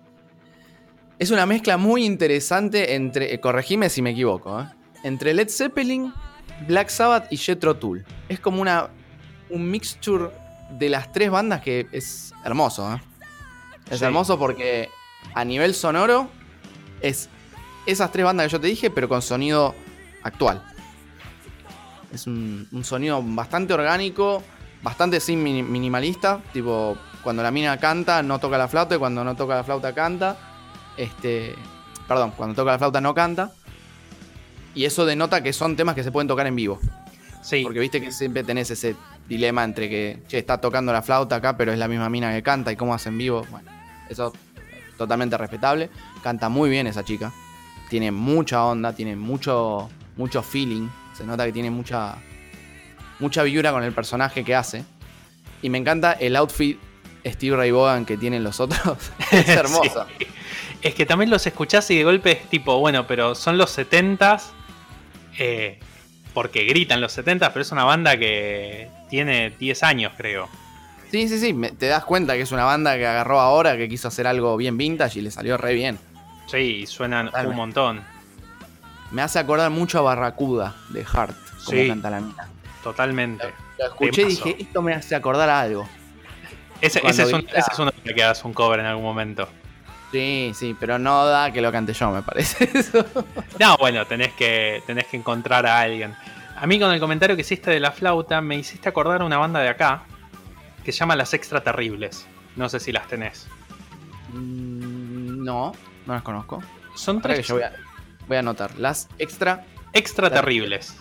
Es una mezcla muy interesante entre. eh, corregime si me equivoco, ¿eh? Entre Led Zeppelin, Black Sabbath y Jethro Tull. Es como una. un mixture de las tres bandas que es hermoso, ¿eh? Es Sí. hermoso porque a nivel sonoro es esas tres bandas que yo te dije, pero con sonido actual. Es un, un sonido bastante orgánico, bastante sin mini- minimalista. Tipo, cuando la mina canta, no toca la flauta, y cuando no toca la flauta, canta. Este. Perdón, cuando toca la flauta, no canta. Y eso denota que son temas que se pueden tocar en vivo. Sí, Porque viste que siempre tenés ese dilema entre que, che, está tocando la flauta acá, pero es la misma mina que canta y cómo hace en vivo. Bueno, eso es totalmente respetable. Canta muy bien esa chica. Tiene mucha onda, tiene mucho, mucho feeling. Se nota que tiene mucha, mucha vibra con el personaje que hace. Y me encanta el outfit Steve Ray Vaughan que tienen los otros. es hermosa. Sí. Es que también los escuchás y de golpe es tipo, bueno, pero son los 70s. eh, porque gritan los 70s, pero es una banda que tiene 10 años, creo. Sí, sí, sí. me- te das cuenta que es una banda que agarró ahora, que quiso hacer algo bien vintage y le salió re bien. Sí, suenan Totalmente. un montón. Me hace acordar mucho a Barracuda de Heart, como Sí. canta la mina. Totalmente. Lo escuché y dije, esto me hace acordar a algo. Ese, es un, grita- ese es uno que hagas un cover en algún momento. Sí, sí, pero no da que lo cante yo, me parece eso. No, bueno, tenés que, tenés que encontrar a alguien. A mí con el comentario que hiciste de la flauta, me hiciste acordar a una banda de acá que se llama Las Extra Terribles. No sé si las tenés. Mm, no, no las conozco. Son que tres yo voy a, voy a anotar. Las extra. extra terribles.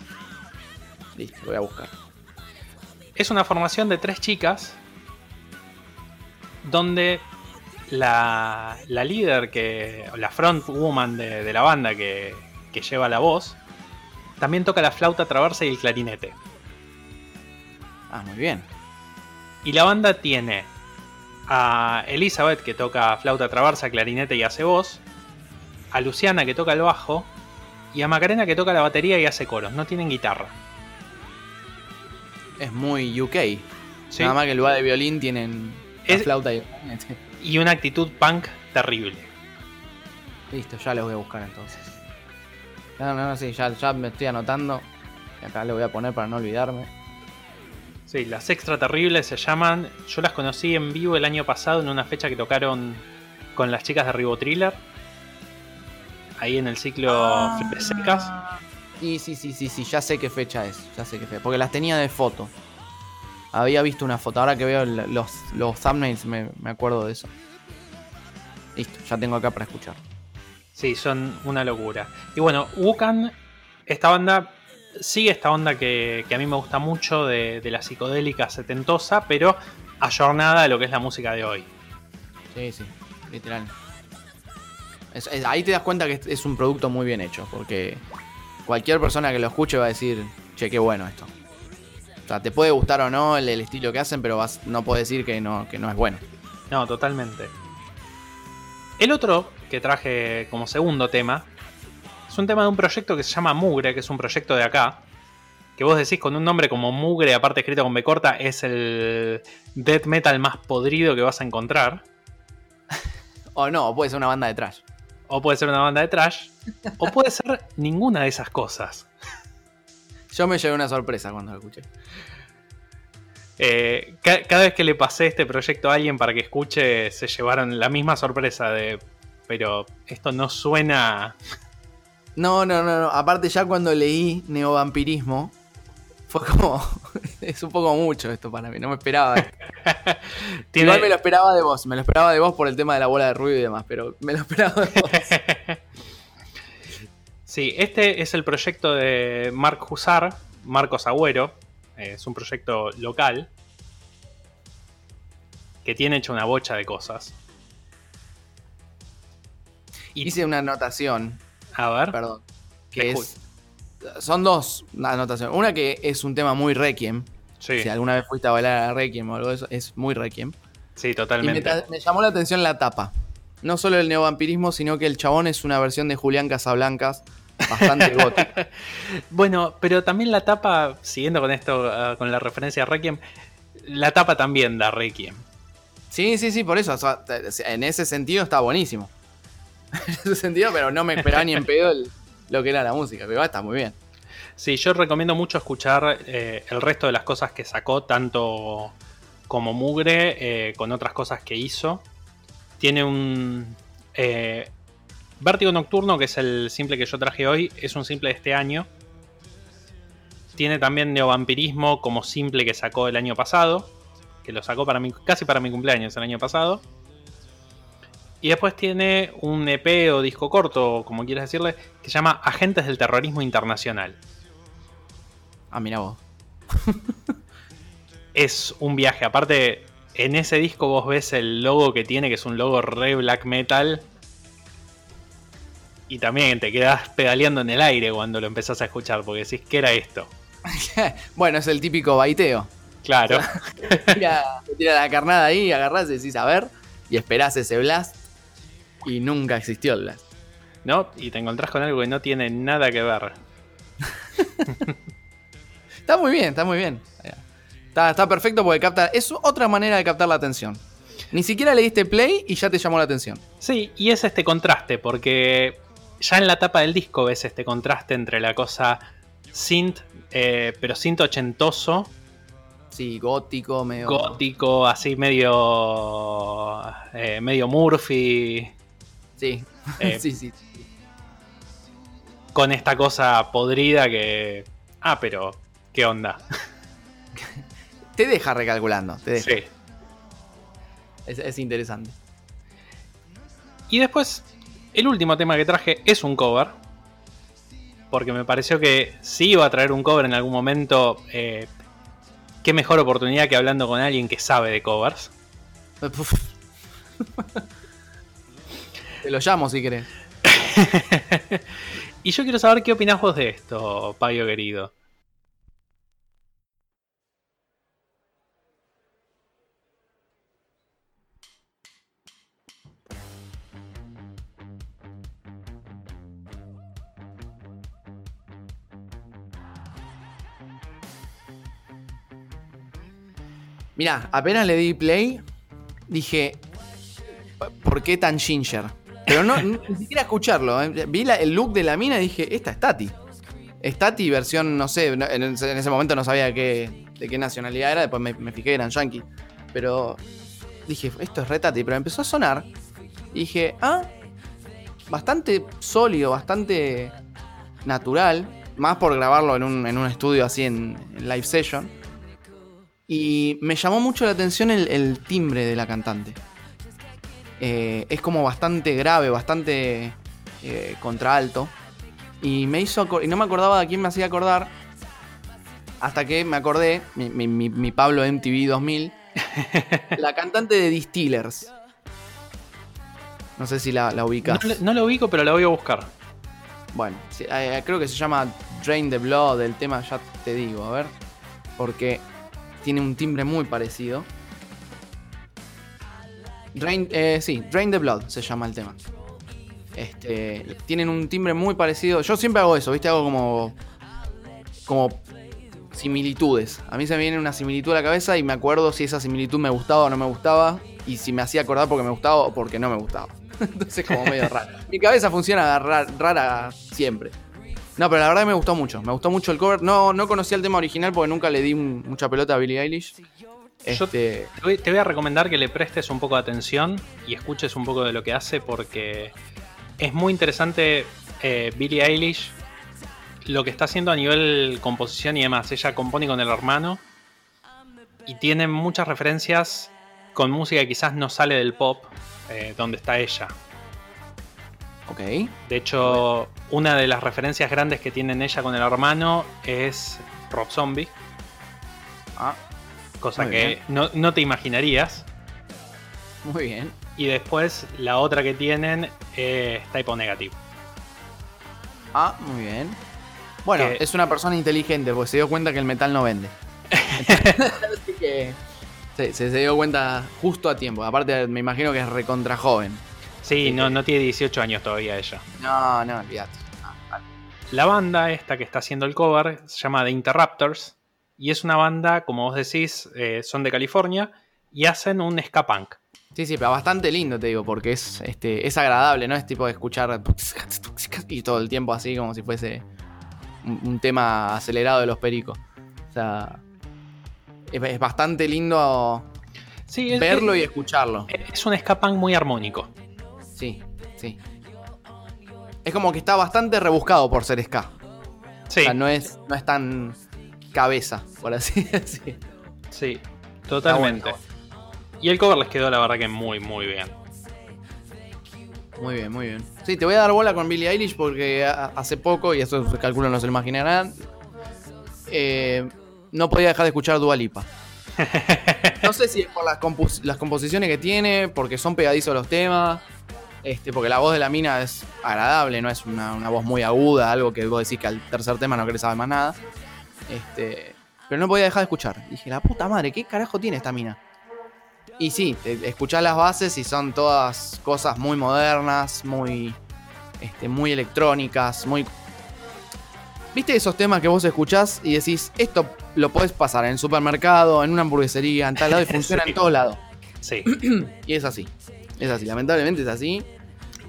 Listo, voy a buscar. Es una formación de tres chicas donde la, la líder, que, la front woman de, de la banda que, que lleva la voz, también toca la flauta traversa y el clarinete. Ah, muy bien. Y la banda tiene a Elizabeth que toca flauta traversa, clarinete y hace voz, a Luciana que toca el bajo y a Macarena que toca la batería y hace coros. No tienen guitarra. Es muy UK. ¿sí? Nada más que en lugar de violín tienen la flauta y. Y una actitud punk terrible. Listo, ya los voy a buscar entonces. No, no, no, sí, ya, ya me estoy anotando. Y acá le voy a poner para no olvidarme. Sí, las extra terribles se llaman. Yo las conocí en vivo el año pasado en una fecha que tocaron con las chicas de Ribo Thriller. Ahí en el ciclo Flipes Secas. Sí, sí, sí, sí, sí, ya sé qué fecha es. Ya sé qué fecha. Porque las tenía de foto. Había visto una foto. Ahora que veo los, los thumbnails me, me acuerdo de eso. Listo, ya tengo acá para escuchar. Sí, son una locura. Y bueno, Wukan, esta banda sigue esta onda que, que a mí me gusta mucho de, de la psicodélica setentosa, pero ayornada a lo que es la música de hoy. Sí, sí, literal. Es- es- ahí te das cuenta que es, es un producto muy bien hecho. Porque cualquier persona que lo escuche va a decir, che, qué bueno esto. O sea, te puede gustar o no el, el estilo que hacen, pero vas, no puedes decir que no, que no es bueno. No, totalmente. El otro que traje como segundo tema es un tema de un proyecto que se llama Mugre, que es un proyecto de acá. Que vos decís con un nombre como Mugre, aparte escrito con B corta, es el death metal más podrido que vas a encontrar. O no, o puede ser una banda de trash. O puede ser una banda de trash. O puede ser ninguna de esas cosas. Yo me llevé una sorpresa cuando lo escuché. Eh, ca- cada vez que le pasé este proyecto a alguien para que escuche, se llevaron la misma sorpresa de. Pero esto no suena. No, no, no, no. Aparte ya cuando leí neovampirismo, fue como... es un poco mucho esto para mí, no me esperaba. Tiene- Igual me lo esperaba de vos, me lo esperaba de vos por el tema de la bola de ruido y demás, pero me lo esperaba de vos. Sí, este es el proyecto de Mark Husar, Marcos Agüero. eh, es un proyecto local que tiene hecho una bocha de cosas. Y, Hice una anotación, a ver, perdón, que es... Son dos anotaciones. Una que es un tema muy requiem. sí, Si alguna vez fuiste a bailar a requiem o algo de eso, es muy requiem. sí, me, totalmente. ta- me llamó la atención la tapa. No solo el neovampirismo, sino que el chabón es una versión de Julián Casablancas bastante gótico. Bueno, pero también la tapa, siguiendo con esto, ah, con la referencia a Requiem, la tapa también da Requiem. Sí, sí, sí, por eso. o sea, en ese sentido está buenísimo. en ese sentido, pero no me esperaba ni en pedo el- lo que era la música. Pero está muy bien. Sí, yo recomiendo mucho escuchar eh, el resto de las cosas que sacó, tanto como Mugre, eh, con otras cosas que hizo. Tiene un eh, Vértigo Nocturno, que es el simple que yo traje hoy, es un simple de este año. Tiene también Neovampirismo como simple que sacó el año pasado, que lo sacó para mi, casi para mi cumpleaños el año pasado. Y después tiene un EP o disco corto, como quieras decirle, que se llama Agentes del Terrorismo Internacional. Ah, mira vos. es un viaje. Aparte, en ese disco vos ves el logo que tiene, que es un logo re black metal. Y también te quedas pedaleando en el aire cuando lo empezás a escuchar, porque decís, ¿qué era esto? bueno, es el típico baiteo. Claro. Tira, te tira la carnada ahí, agarrás y decís a ver. Y esperás ese blast. Y nunca existió el blast. ¿No? Y te encontrás con algo que no tiene nada que ver. Está muy bien, está muy bien. Está, está perfecto porque capta. Es otra manera de captar la atención. Ni siquiera le diste play y ya te llamó la atención. Sí, y es este contraste, porque ya en la tapa del disco ves este contraste entre la cosa synth, eh, pero synth ochentoso, Sí, gótico, medio. gótico, así medio. eh, medio Murphy. Sí. Eh, sí, sí. con esta cosa podrida que. Ah, pero. ¿Qué onda? Te deja recalculando. Te deja. Sí. Es, es interesante. Y después, el último tema que traje es un cover. Porque me pareció que si iba a traer un cover en algún momento. eh, qué mejor oportunidad que hablando con alguien que sabe de covers. Te lo llamo si querés. y yo quiero saber qué opinás vos de esto, Pablo querido. Mirá, apenas le di play, dije, ¿por qué tan ginger? Pero no, ni siquiera escucharlo. ¿eh? Vi el look de la mina y dije, esta es Tati. Es Tati versión, no sé, en ese, en ese momento no sabía qué, de qué nacionalidad era, después me, fijé que eran yankee. Pero dije, esto es re Tati, pero empezó a sonar. Y dije, ah, bastante sólido, bastante natural. Más por grabarlo en un, en un estudio así en live session. Y me llamó mucho la atención el, el timbre de la cantante. Eh, es como bastante grave, bastante eh, contraalto. Y me hizo y no me acordaba de quién me hacía acordar. Hasta que me acordé, mi, mi- mi- mi Pablo MTV 2000, la cantante de Distillers. No sé si la, la No, ubicas. le- no lo ubico, pero la voy a buscar. Bueno, sí, eh, creo que se llama Drain the Blood, el tema ya te digo, a ver. Porque tiene un timbre muy parecido. Drain, eh, sí, Drain the Blood se llama el tema. Este, tienen un timbre muy parecido. Yo siempre hago eso, ¿viste? Hago como. como similitudes. A mí se me viene una similitud a la cabeza y me acuerdo si esa similitud me gustaba o no me gustaba. Y si me hacía acordar porque me gustaba o porque no me gustaba. Entonces, como medio raro. Mi cabeza funciona ra- rara siempre. No, pero la verdad me gustó mucho. Me gustó mucho el cover. No, no conocía el tema original porque nunca le di mucha pelota a Billie Eilish. Este, Te voy, te voy a recomendar que le prestes un poco de atención y escuches un poco de lo que hace porque es muy interesante eh, Billie Eilish lo que está haciendo a nivel composición y demás. Ella compone con el hermano y tiene muchas referencias con música que quizás no sale del pop, eh, donde está ella. Ok. De hecho, una de las referencias grandes que tienen ella con el hermano es Rob Zombie, Ah, cosa Muy que no, no te imaginarías. muy bien. Y después la otra que tienen es Typo Negative. Ah, muy bien. Bueno, Que- es una persona inteligente porque se dio cuenta que el metal no vende. Así que se, se- se dio cuenta justo a tiempo. Aparte, me imagino que es recontra joven. Sí, no, no tiene 18 años todavía ella. No, no, olvídate. No, vale. La banda esta que está haciendo el cover se llama The Interrupters y es una banda, como vos decís, eh, son de California y hacen un ska punk. Sí, sí, pero bastante lindo, te digo, porque es, este, es agradable, ¿no? Es tipo de escuchar y todo el tiempo así como si fuese un, un tema acelerado de los pericos. O sea, es, es bastante lindo Sí, es, verlo es- y escucharlo. es un ska punk muy armónico. Sí, sí. Es como que está bastante rebuscado por ser ska. Sí, O sea, no es, no es tan cabeza, por así decir. sí, totalmente. Y el cover les quedó la verdad que muy, muy bien. Muy bien, muy bien. Sí, te voy a dar bola con Billie Eilish porque hace poco, y eso calculo no se lo imaginarán, eh, no podía dejar de escuchar Dua Lipa. No sé si es por las, compos- las composiciones que tiene, porque son pegadizos los temas, este, porque la voz de la mina es agradable, no es una, una voz muy aguda, algo que vos decís que al tercer tema no querés saber más nada. Este, pero no podía dejar de escuchar. Dije, la puta madre, ¿qué carajo tiene esta mina? Y sí, escuchás las bases y son todas cosas muy modernas, muy, este, muy electrónicas, muy... ¿Viste esos temas que vos escuchás y decís, esto lo podés pasar en el supermercado, en una hamburguesería, en tal lado y funciona Sí. en todos lados? Sí. Y es así. Es así, lamentablemente es así.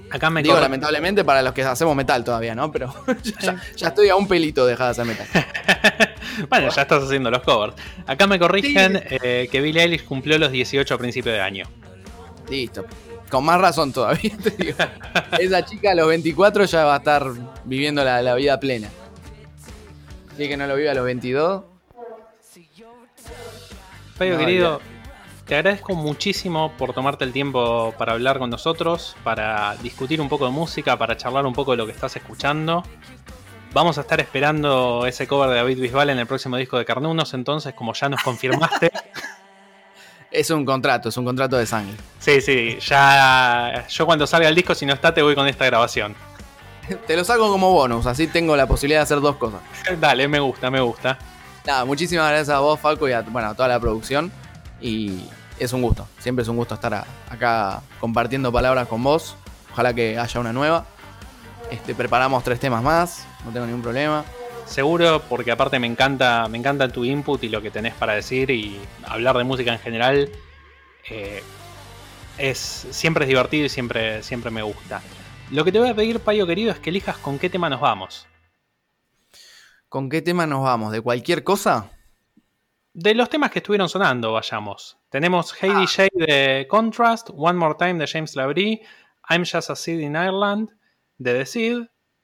Acá me Digo corre- lamentablemente para los que hacemos metal todavía, ¿no? Pero ya, ya estoy a un pelito de dejar de hacer metal. Bueno, ya estás haciendo los covers. Acá me corrigen eh, que Billie Eilish cumplió los 18 a principio de año. Listo. Con más razón todavía, te digo. Esa chica a los 24 ya va a estar viviendo la, la vida plena. Si que no lo vive a los 22. Payo No, querido, te agradezco muchísimo por tomarte el tiempo para hablar con nosotros, para discutir un poco de música, para charlar un poco de lo que estás escuchando. Vamos a estar esperando ese cover de David Bisbal en el próximo disco de Carnunos, entonces, como ya nos confirmaste. Es un contrato, es un contrato de sangre. sí, sí, ya. Yo cuando salga el disco, si no está, te voy con esta grabación. Te lo saco como bonus, así tengo la posibilidad de hacer dos cosas. Dale, me gusta, me gusta. Nada, muchísimas gracias a vos, Falco, y a, bueno, a toda la producción. Y es un gusto, siempre es un gusto estar a- acá compartiendo palabras con vos. Ojalá que haya una nueva. Este, preparamos tres temas más, no tengo ningún problema. Seguro, porque aparte me encanta, me encanta tu input y lo que tenés para decir y hablar de música en general. eh, es, siempre es divertido y siempre, siempre me gusta. Lo que te voy a pedir, Payo querido, es que elijas con qué tema nos vamos. ¿Con qué tema nos vamos? ¿De cualquier cosa? De los temas que estuvieron sonando, vayamos. Tenemos Hey DJ de Contrast, One More Time de James Labrie, I'm Just a Seed in Ireland de The Seed,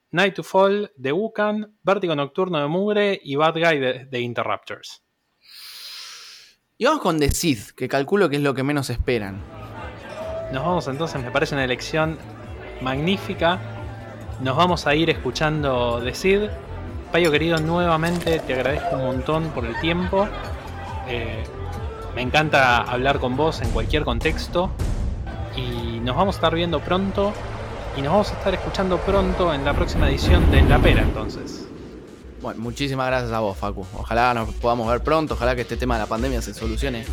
Night to Fall de Wukan, Vértigo Nocturno de Mugre y Bad Guy de, de Interrupters. Y vamos con The Sith, que calculo que es lo que menos esperan. Nos vamos entonces, me parece una elección magnífica. Nos vamos a ir escuchando The Seed. Payo querido, nuevamente te agradezco un montón por el tiempo. Eh, me encanta hablar con vos en cualquier contexto. Y nos vamos a estar viendo pronto. Y nos vamos a estar escuchando pronto en la próxima edición de la Pera, entonces. Bueno, muchísimas gracias a vos, Facu. Ojalá nos podamos ver pronto, ojalá que este tema de la pandemia se solucione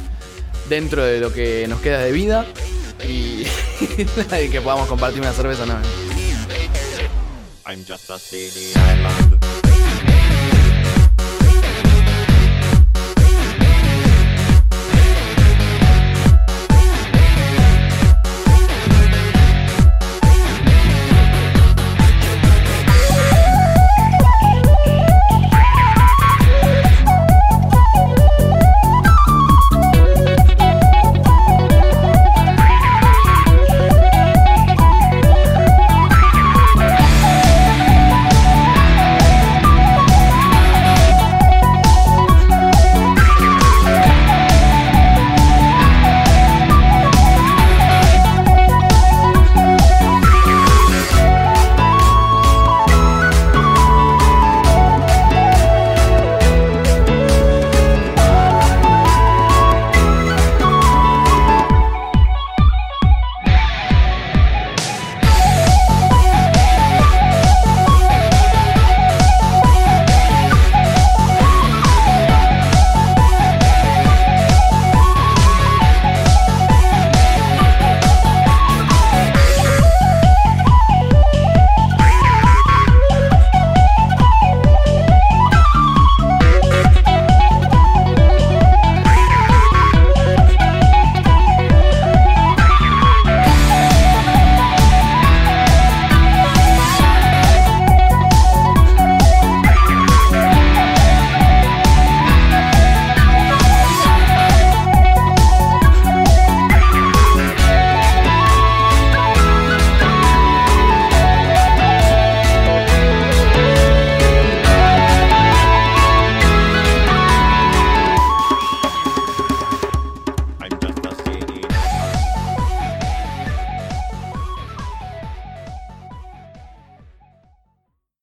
dentro de lo que nos queda de vida y, y que podamos compartir una cerveza nueva. I'm just a city island.